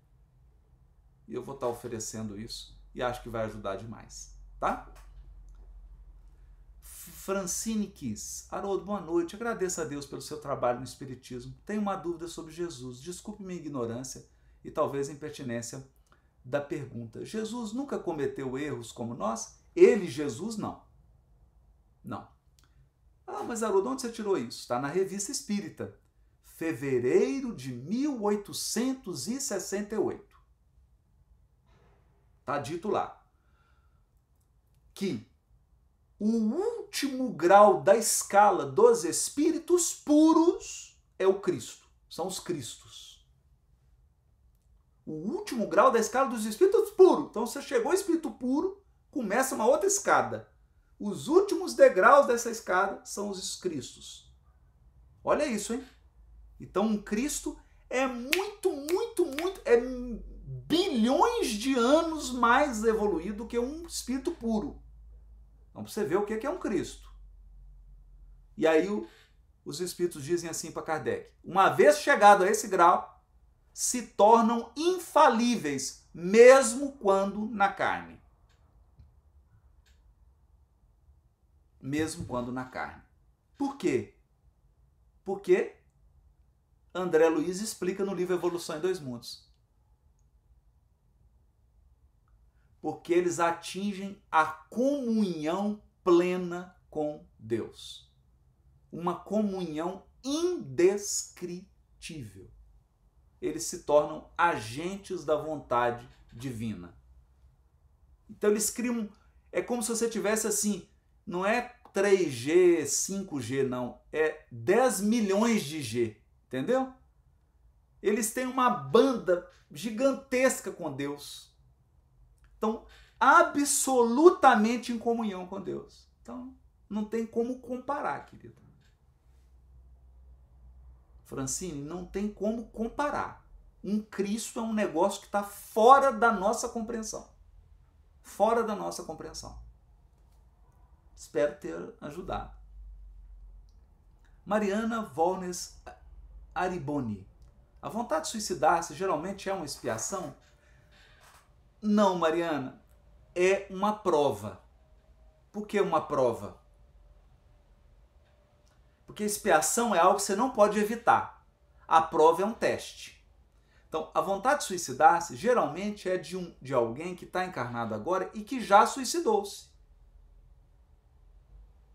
E eu vou estar oferecendo isso e acho que vai ajudar demais, tá? Francine Kiss. Haroldo, boa noite. Agradeço a Deus pelo seu trabalho no Espiritismo. Tenho uma dúvida sobre Jesus. Desculpe minha ignorância e talvez a impertinência da pergunta. Jesus nunca cometeu erros como nós? Ele, Jesus, não. Não. Ah, mas Haroldo, onde você tirou isso? Está na Revista Espírita, fevereiro de 1868. Está dito lá que o último grau da escala dos espíritos puros é o Cristo. São os Cristos. O último grau da escala dos espíritos puros. Então você chegou ao espírito puro, começa uma outra escada. Os últimos degraus dessa escada são os Cristos. Olha isso, hein? Então um Cristo é muito, muito, muito, é bilhões de anos mais evoluído que um espírito puro. Então, para você ver o que é um Cristo. E aí os espíritos dizem assim para Kardec: uma vez chegado a esse grau, se tornam infalíveis, mesmo quando na carne. Mesmo quando na carne. Por quê? Porque André Luiz explica no livro Evolução em Dois Mundos. porque eles atingem a comunhão plena com Deus. Uma comunhão indescritível. Eles se tornam agentes da vontade divina. Então eles criam. É como se você tivesse assim, não é 3G, 5G, não. É 10 milhões de G. Entendeu? Eles têm uma banda gigantesca com Deus estão absolutamente em comunhão com Deus. Então, não tem como comparar, querido. Francine, não tem como comparar. Um Cristo é um negócio que está fora da nossa compreensão. Fora da nossa compreensão. Espero ter ajudado. Mariana Volnes Ariboni. A vontade de suicidar-se geralmente é uma expiação? Não, Mariana. É uma prova. Por que uma prova? Porque expiação é algo que você não pode evitar. A prova é um teste. Então, a vontade de suicidar-se geralmente é de, um, de alguém que está encarnado agora e que já suicidou-se.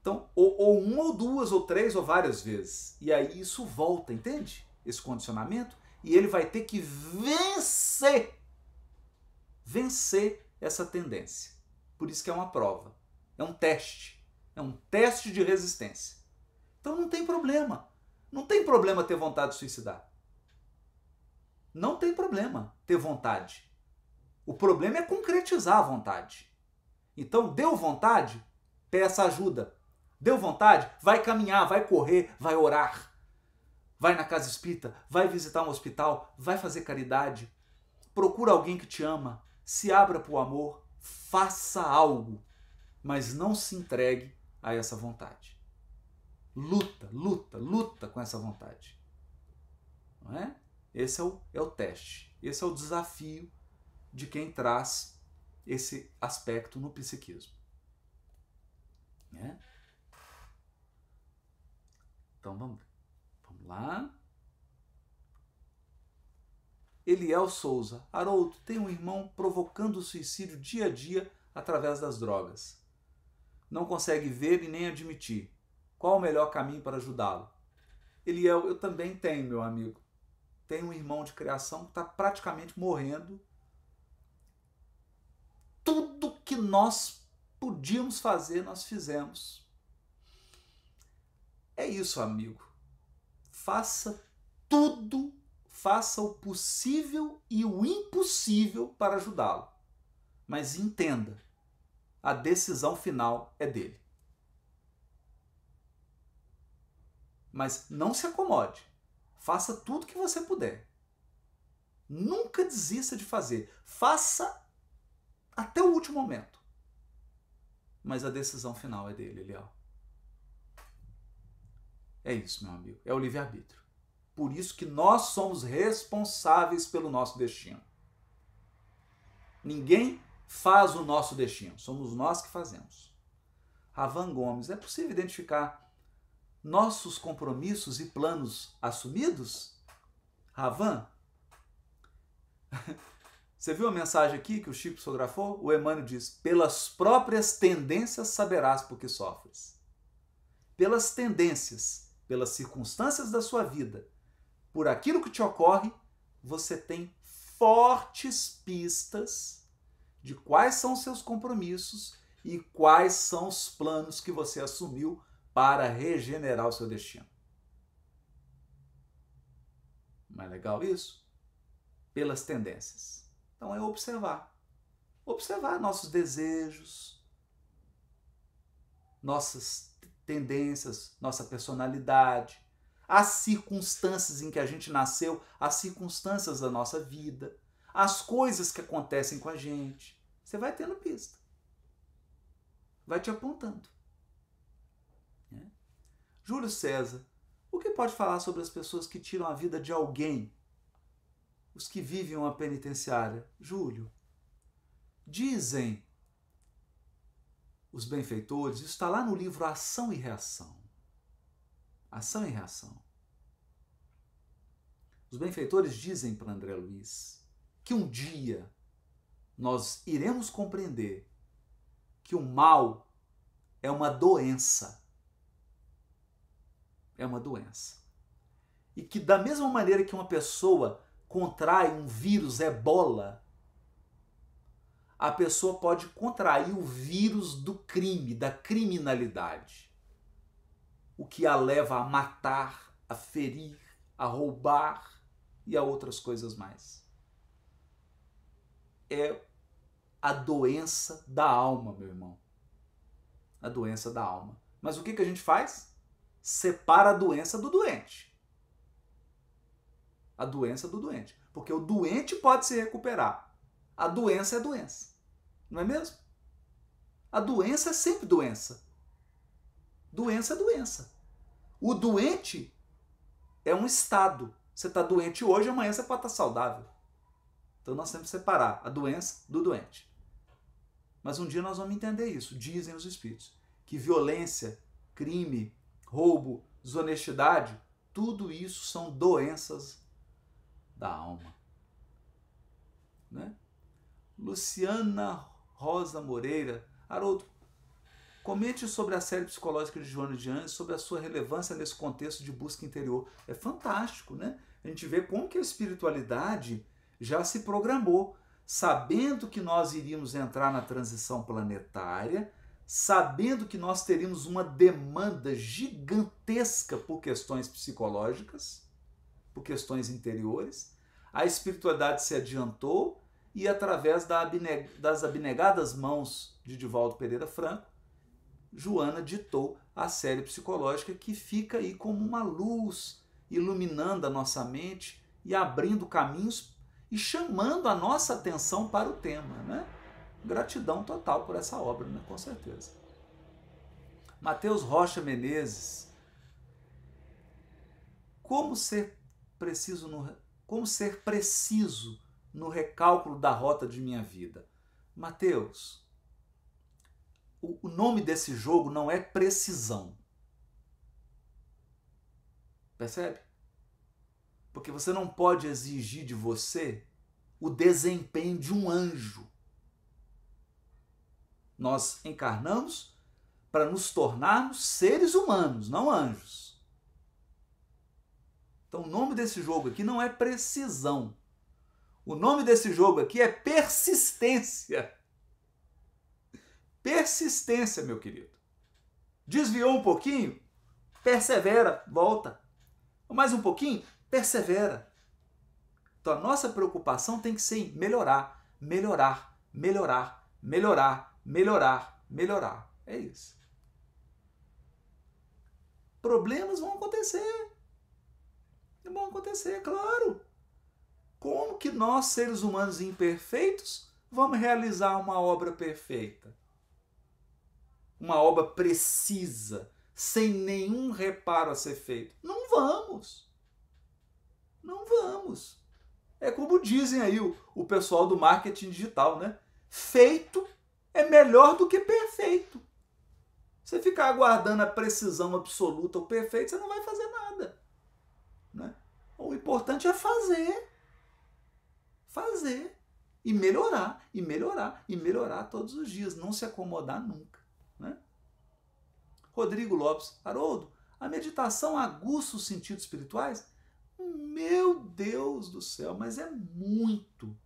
Então, ou, ou uma, ou duas, ou três, ou várias vezes. E aí isso volta, entende? Esse condicionamento. E ele vai ter que vencer vencer essa tendência. Por isso que é uma prova, é um teste, é um teste de resistência. Então não tem problema. Não tem problema ter vontade de suicidar. Não tem problema ter vontade. O problema é concretizar a vontade. Então, deu vontade, peça ajuda. Deu vontade, vai caminhar, vai correr, vai orar. Vai na casa espírita, vai visitar um hospital, vai fazer caridade. Procura alguém que te ama, se abra para o amor, faça algo, mas não se entregue a essa vontade. Luta, luta, luta com essa vontade. Não é? Esse é o, é o teste, esse é o desafio de quem traz esse aspecto no psiquismo. Né? Então vamos, vamos lá. Eliel Souza. Haroldo, tem um irmão provocando suicídio dia a dia através das drogas. Não consegue ver e nem admitir. Qual o melhor caminho para ajudá-lo? Eliel, eu também tenho, meu amigo. Tenho um irmão de criação que está praticamente morrendo. Tudo que nós podíamos fazer, nós fizemos. É isso, amigo. Faça tudo, faça o possível e o impossível para ajudá-lo. Mas entenda, a decisão final é dele. Mas não se acomode. Faça tudo que você puder. Nunca desista de fazer. Faça até o último momento. Mas a decisão final é dele, Eliel. É isso, meu amigo. É o livre-arbítrio. Por isso que nós somos responsáveis pelo nosso destino. Ninguém faz o nosso destino, somos nós que fazemos. Ravan Gomes, é possível identificar nossos compromissos e planos assumidos? Ravan, <laughs> você viu a mensagem aqui que o Chico psicografou? O Emmanuel diz: pelas próprias tendências saberás por que sofres. Pelas tendências, pelas circunstâncias da sua vida, por aquilo que te ocorre, você tem fortes pistas de quais são os seus compromissos e quais são os planos que você assumiu para regenerar o seu destino. Não é legal isso? Pelas tendências. Então é observar. Observar nossos desejos, nossas tendências, nossa personalidade, as circunstâncias em que a gente nasceu, as circunstâncias da nossa vida, as coisas que acontecem com a gente. Você vai tendo pista. Vai te apontando. É. Júlio César, o que pode falar sobre as pessoas que tiram a vida de alguém? Os que vivem uma penitenciária? Júlio, dizem os benfeitores, isso está lá no livro Ação e Reação. Ação e reação. Os benfeitores dizem para André Luiz que um dia nós iremos compreender que o mal é uma doença. É uma doença. E que, da mesma maneira que uma pessoa contrai um vírus ebola, a pessoa pode contrair o vírus do crime, da criminalidade. O que a leva a matar, a ferir, a roubar, e a outras coisas mais. É a doença da alma, meu irmão. A doença da alma. Mas o que, que a gente faz? Separa a doença do doente. A doença do doente. Porque o doente pode se recuperar. A doença é doença. Não é mesmo? A doença é sempre doença. Doença é doença. O doente é um estado. Você está doente hoje, amanhã você pode estar tá saudável. Então nós temos que separar a doença do doente. Mas um dia nós vamos entender isso, dizem os espíritos, que violência, crime, roubo, desonestidade, tudo isso são doenças da alma. Né? Luciana Rosa Moreira, Haroldo, Comente sobre a série psicológica de Joana de Anjos, sobre a sua relevância nesse contexto de busca interior. É fantástico, né? A gente vê como que a espiritualidade já se programou, sabendo que nós iríamos entrar na transição planetária, sabendo que nós teríamos uma demanda gigantesca por questões psicológicas, por questões interiores. A espiritualidade se adiantou e, através das abnegadas mãos de Divaldo Pereira Franco, Joana ditou a série psicológica que fica aí como uma luz iluminando a nossa mente e abrindo caminhos e chamando a nossa atenção para o tema, né? Gratidão total por essa obra, né? com certeza. Mateus Rocha Menezes. Como ser preciso no, como ser preciso no recálculo da rota de minha vida? Mateus, o nome desse jogo não é precisão. Percebe? Porque você não pode exigir de você o desempenho de um anjo. Nós encarnamos para nos tornarmos seres humanos, não anjos. Então, o nome desse jogo aqui não é precisão. O nome desse jogo aqui é persistência. Persistência, meu querido. Desviou um pouquinho? Persevera, volta. Mais um pouquinho? Persevera. Então a nossa preocupação tem que ser em melhorar, melhorar, melhorar, melhorar, melhorar, melhorar. É isso. Problemas vão acontecer. Vão acontecer, claro. Como que nós, seres humanos imperfeitos, vamos realizar uma obra perfeita? Uma obra precisa, sem nenhum reparo a ser feito? Não vamos. Não vamos. É como dizem aí o, o pessoal do marketing digital, né? Feito é melhor do que perfeito. Você ficar aguardando a precisão absoluta ou perfeita, você não vai fazer nada. Né? O importante é fazer. Fazer. E melhorar, e melhorar, e melhorar todos os dias. Não se acomodar nunca. Né? Rodrigo Lopes, Haroldo, a meditação aguça os sentidos espirituais? Meu Deus do céu, mas é muito.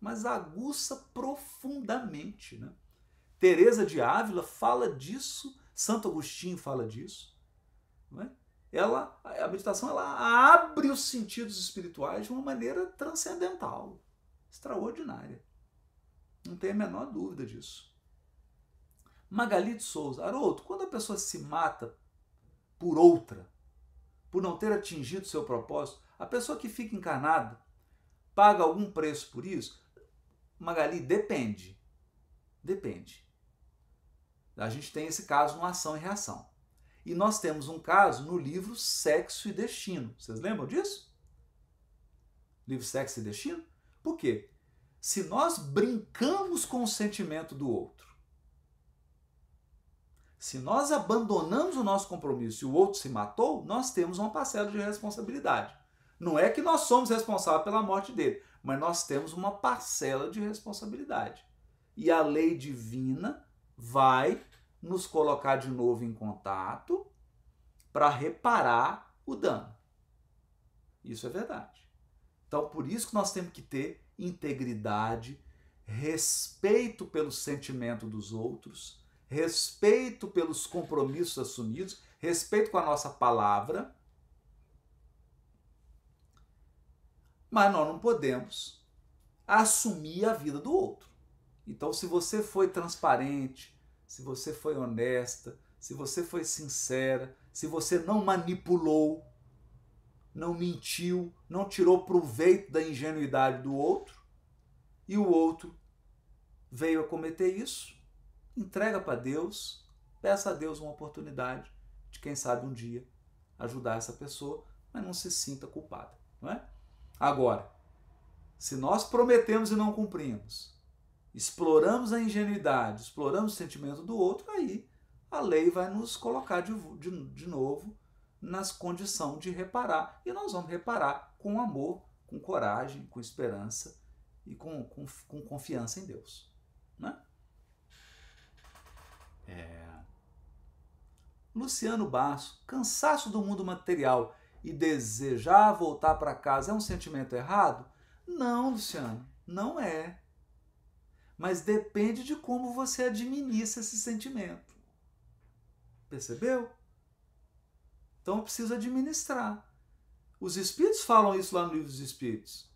Mas aguça profundamente, né? Teresa de Ávila fala disso, Santo Agostinho fala disso. Não é? Ela, a meditação ela abre os sentidos espirituais de uma maneira transcendental, extraordinária. Não tem a menor dúvida disso. Magali de Souza, Haroldo, quando a pessoa se mata por outra, por não ter atingido seu propósito, a pessoa que fica encarnada paga algum preço por isso? Magali, depende. Depende. A gente tem esse caso no Ação e Reação. E nós temos um caso no livro Sexo e Destino. Vocês lembram disso? Livro Sexo e Destino? Por quê? Se nós brincamos com o sentimento do outro, se nós abandonamos o nosso compromisso e o outro se matou, nós temos uma parcela de responsabilidade. Não é que nós somos responsáveis pela morte dele, mas nós temos uma parcela de responsabilidade. E a lei divina vai nos colocar de novo em contato para reparar o dano. Isso é verdade. Então, por isso que nós temos que ter integridade, respeito pelo sentimento dos outros, respeito pelos compromissos assumidos, respeito com a nossa palavra. Mas nós não podemos assumir a vida do outro. Então, se você foi transparente, se você foi honesta, se você foi sincera, se você não manipulou, não mentiu, não tirou proveito da ingenuidade do outro, e o outro veio a cometer isso, entrega para Deus, peça a Deus uma oportunidade de, quem sabe, um dia ajudar essa pessoa, mas não se sinta culpada. Não é? Agora, se nós prometemos e não cumprimos, exploramos a ingenuidade, exploramos o sentimento do outro, aí a lei vai nos colocar de, de, de novo nas condições de reparar. E nós vamos reparar com amor, com coragem, com esperança e com, com, com confiança em Deus. Né? É... Luciano Basso, cansaço do mundo material e desejar voltar para casa é um sentimento errado? Não, Luciano, não é. Mas depende de como você administra esse sentimento. Percebeu? Então eu preciso administrar. Os espíritos falam isso lá no livro dos espíritos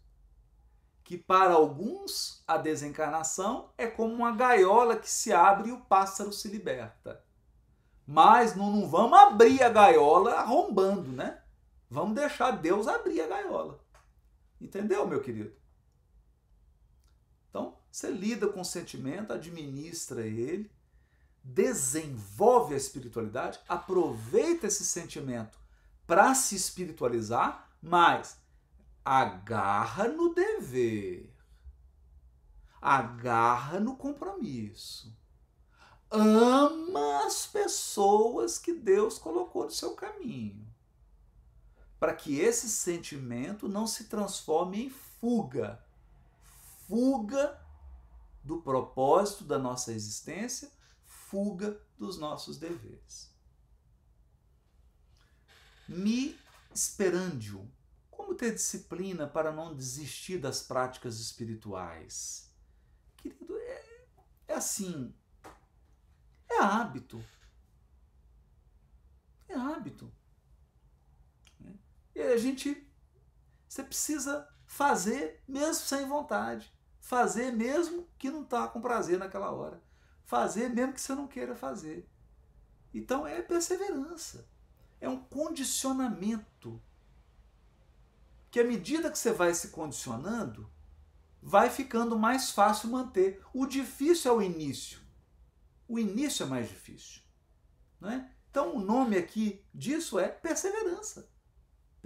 que para alguns a desencarnação é como uma gaiola que se abre e o pássaro se liberta. Mas não, não vamos abrir a gaiola arrombando, né? Vamos deixar Deus abrir a gaiola. Entendeu, meu querido? Você lida com o sentimento, administra ele, desenvolve a espiritualidade, aproveita esse sentimento para se espiritualizar, mas agarra no dever, agarra no compromisso. Ama as pessoas que Deus colocou no seu caminho. para que esse sentimento não se transforme em fuga. Fuga do propósito da nossa existência, fuga dos nossos deveres. Mi esperandio. Como ter disciplina para não desistir das práticas espirituais? Querido, é, é assim. É hábito. É hábito. E a gente. Você precisa fazer mesmo sem vontade. Fazer mesmo que não está com prazer naquela hora. Fazer mesmo que você não queira fazer. Então é perseverança. É um condicionamento. Que à medida que você vai se condicionando, vai ficando mais fácil manter. O difícil é o início. O início é mais difícil. Não é? Então o nome aqui disso é perseverança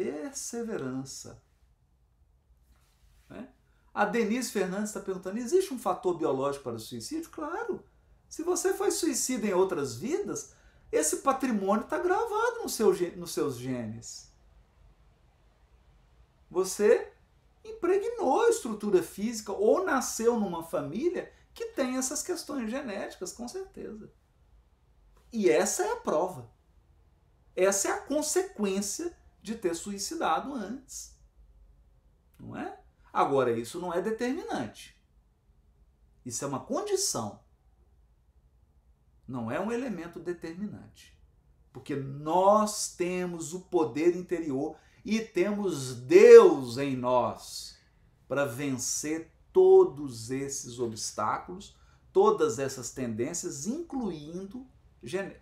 perseverança. Né? A Denise Fernandes está perguntando: existe um fator biológico para o suicídio? Claro. Se você foi suicida em outras vidas, esse patrimônio está gravado no seu, nos seus genes. Você impregnou a estrutura física ou nasceu numa família que tem essas questões genéticas, com certeza. E essa é a prova. Essa é a consequência de ter suicidado antes. Não é? Agora, isso não é determinante. Isso é uma condição. Não é um elemento determinante. Porque nós temos o poder interior e temos Deus em nós para vencer todos esses obstáculos, todas essas tendências, incluindo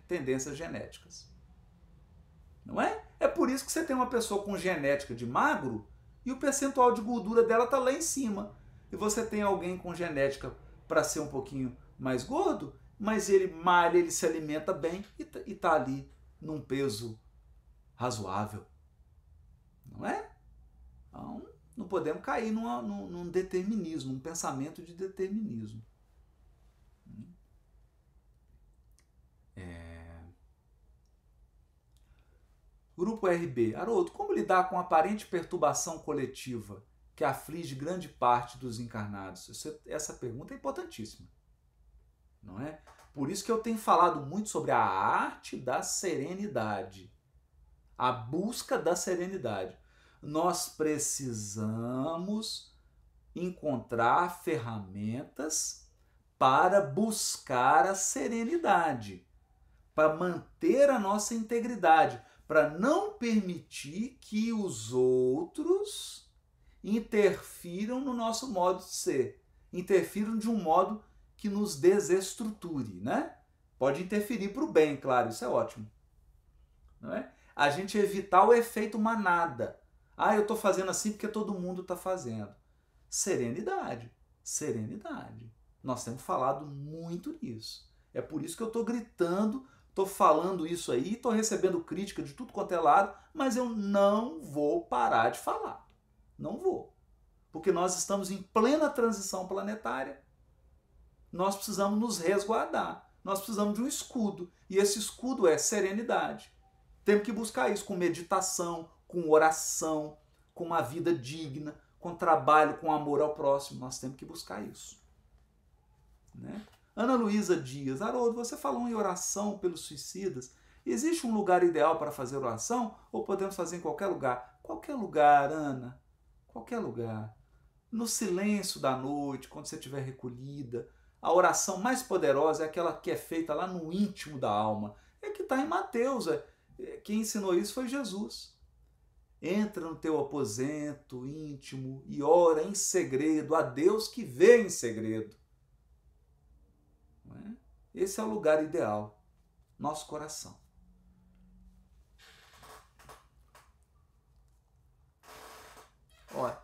tendências genéticas. Não é? É por isso que você tem uma pessoa com genética de magro e o percentual de gordura dela está lá em cima. E você tem alguém com genética para ser um pouquinho mais gordo, mas ele malha, ele se alimenta bem e está ali num peso razoável. Não é? Então, não podemos cair numa, num, num determinismo, um pensamento de determinismo. Grupo RB. Haroldo, como lidar com a aparente perturbação coletiva que aflige grande parte dos encarnados? Essa pergunta é importantíssima. Não é? Por isso que eu tenho falado muito sobre a arte da serenidade. A busca da serenidade. Nós precisamos encontrar ferramentas para buscar a serenidade, para manter a nossa integridade para não permitir que os outros interfiram no nosso modo de ser, interfiram de um modo que nos desestruture, né? Pode interferir para o bem, claro, isso é ótimo. Não é? A gente evitar o efeito manada. Ah, eu estou fazendo assim porque todo mundo está fazendo. Serenidade, serenidade. Nós temos falado muito nisso. É por isso que eu estou gritando Estou falando isso aí, estou recebendo crítica de tudo quanto é lado, mas eu não vou parar de falar. Não vou. Porque nós estamos em plena transição planetária. Nós precisamos nos resguardar. Nós precisamos de um escudo. E esse escudo é serenidade. Temos que buscar isso com meditação, com oração, com uma vida digna, com trabalho, com amor ao próximo. Nós temos que buscar isso. Né? Ana Luísa Dias, Haroldo, você falou em oração pelos suicidas. Existe um lugar ideal para fazer oração ou podemos fazer em qualquer lugar? Qualquer lugar, Ana. Qualquer lugar. No silêncio da noite, quando você estiver recolhida. A oração mais poderosa é aquela que é feita lá no íntimo da alma. É que está em Mateus. É, é, quem ensinou isso foi Jesus. Entra no teu aposento íntimo e ora em segredo a Deus que vê em segredo. É? Esse é o lugar ideal, nosso coração. Olha,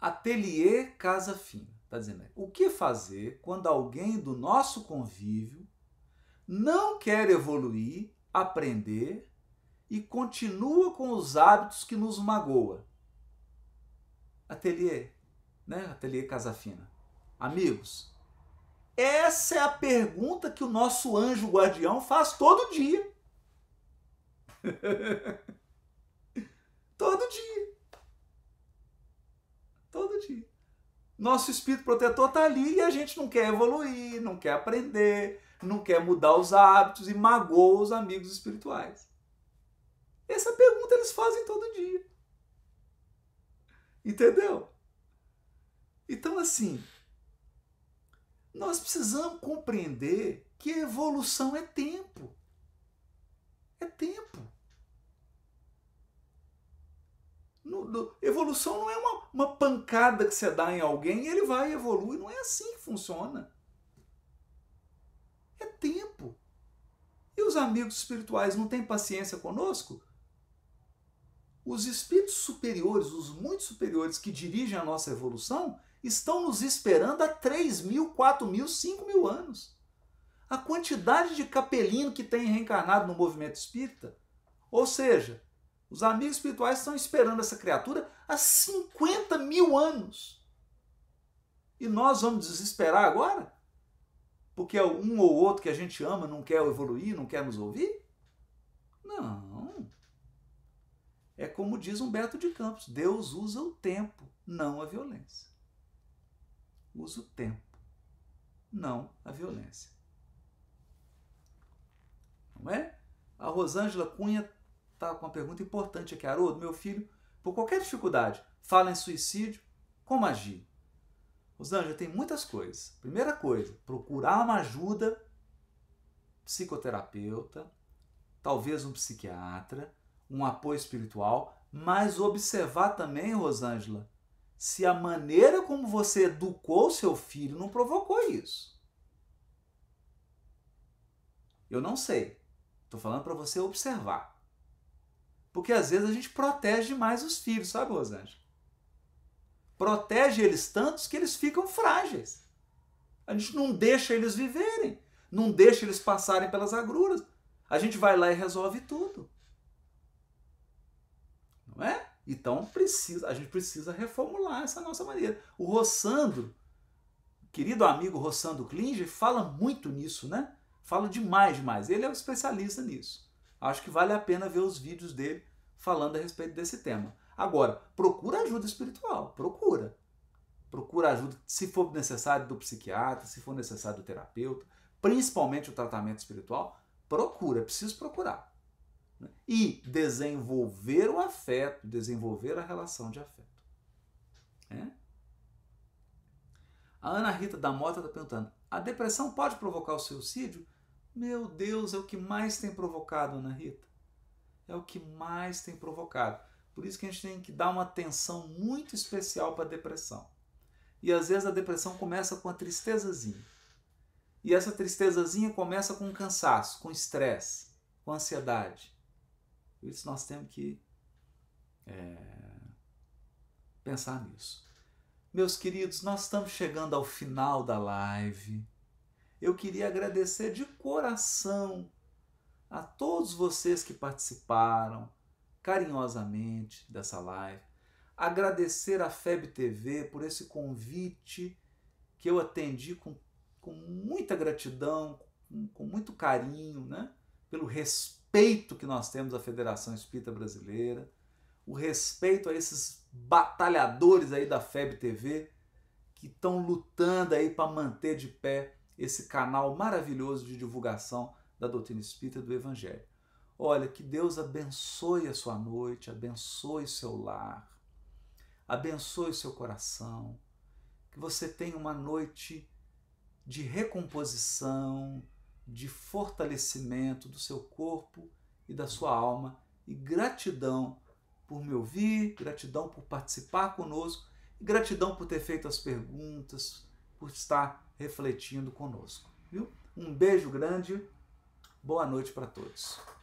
Atelier Casa Fina. Está dizendo aí, o que fazer quando alguém do nosso convívio não quer evoluir, aprender e continua com os hábitos que nos magoa? Atelier, né? Atelier Casa Fina. Amigos, essa é a pergunta que o nosso anjo guardião faz todo dia. <laughs> todo dia. Todo dia. Nosso espírito protetor está ali e a gente não quer evoluir, não quer aprender, não quer mudar os hábitos e magoa os amigos espirituais. Essa pergunta eles fazem todo dia. Entendeu? Então, assim, nós precisamos compreender que evolução é tempo. É tempo. No, evolução não é uma, uma pancada que você dá em alguém e ele vai evoluir. Não é assim que funciona. É tempo. E os amigos espirituais não têm paciência conosco? Os espíritos superiores, os muito superiores que dirigem a nossa evolução, estão nos esperando há 3 mil, 4 mil, 5 mil anos. A quantidade de capelino que tem reencarnado no movimento espírita, ou seja, os amigos espirituais estão esperando essa criatura há 50 mil anos. E nós vamos desesperar agora? Porque um ou outro que a gente ama não quer evoluir, não quer nos ouvir? Não. É como diz Humberto de Campos: Deus usa o tempo, não a violência. Usa o tempo, não a violência. Não é? A Rosângela Cunha está com uma pergunta importante aqui. Haroldo, meu filho, por qualquer dificuldade, fala em suicídio, como agir? Rosângela, tem muitas coisas. Primeira coisa, procurar uma ajuda psicoterapeuta, talvez um psiquiatra, um apoio espiritual, mas observar também, Rosângela, se a maneira como você educou seu filho não provocou isso. Eu não sei. Estou falando para você observar. Porque às vezes a gente protege demais os filhos, sabe, Rosângela? Protege eles tantos que eles ficam frágeis. A gente não deixa eles viverem, não deixa eles passarem pelas agruras. A gente vai lá e resolve tudo. Não é? Então precisa, a gente precisa reformular essa nossa maneira. O Rossandro, querido amigo Rossandro Klinger, fala muito nisso, né? Fala demais, demais. Ele é um especialista nisso. Acho que vale a pena ver os vídeos dele falando a respeito desse tema. Agora, procura ajuda espiritual, procura. Procura ajuda, se for necessário, do psiquiatra, se for necessário do terapeuta, principalmente o tratamento espiritual, procura, é preciso procurar. Né? E desenvolver o afeto, desenvolver a relação de afeto. É? A Ana Rita da Mota está perguntando: a depressão pode provocar o suicídio? Meu Deus, é o que mais tem provocado, Ana Rita. É o que mais tem provocado. Por isso que a gente tem que dar uma atenção muito especial para a depressão. E às vezes a depressão começa com a tristezazinha. E essa tristezazinha começa com cansaço, com estresse, com ansiedade. Por isso nós temos que é, pensar nisso. Meus queridos, nós estamos chegando ao final da live eu queria agradecer de coração a todos vocês que participaram carinhosamente dessa live. Agradecer a FEB TV por esse convite que eu atendi com, com muita gratidão, com, com muito carinho, né? pelo respeito que nós temos à Federação Espírita Brasileira, o respeito a esses batalhadores aí da FEB TV que estão lutando aí para manter de pé esse canal maravilhoso de divulgação da doutrina espírita do Evangelho. Olha, que Deus abençoe a sua noite, abençoe seu lar, abençoe seu coração, que você tenha uma noite de recomposição, de fortalecimento do seu corpo e da sua alma e gratidão por me ouvir, gratidão por participar conosco gratidão por ter feito as perguntas, por estar refletindo conosco. Viu? Um beijo grande, boa noite para todos.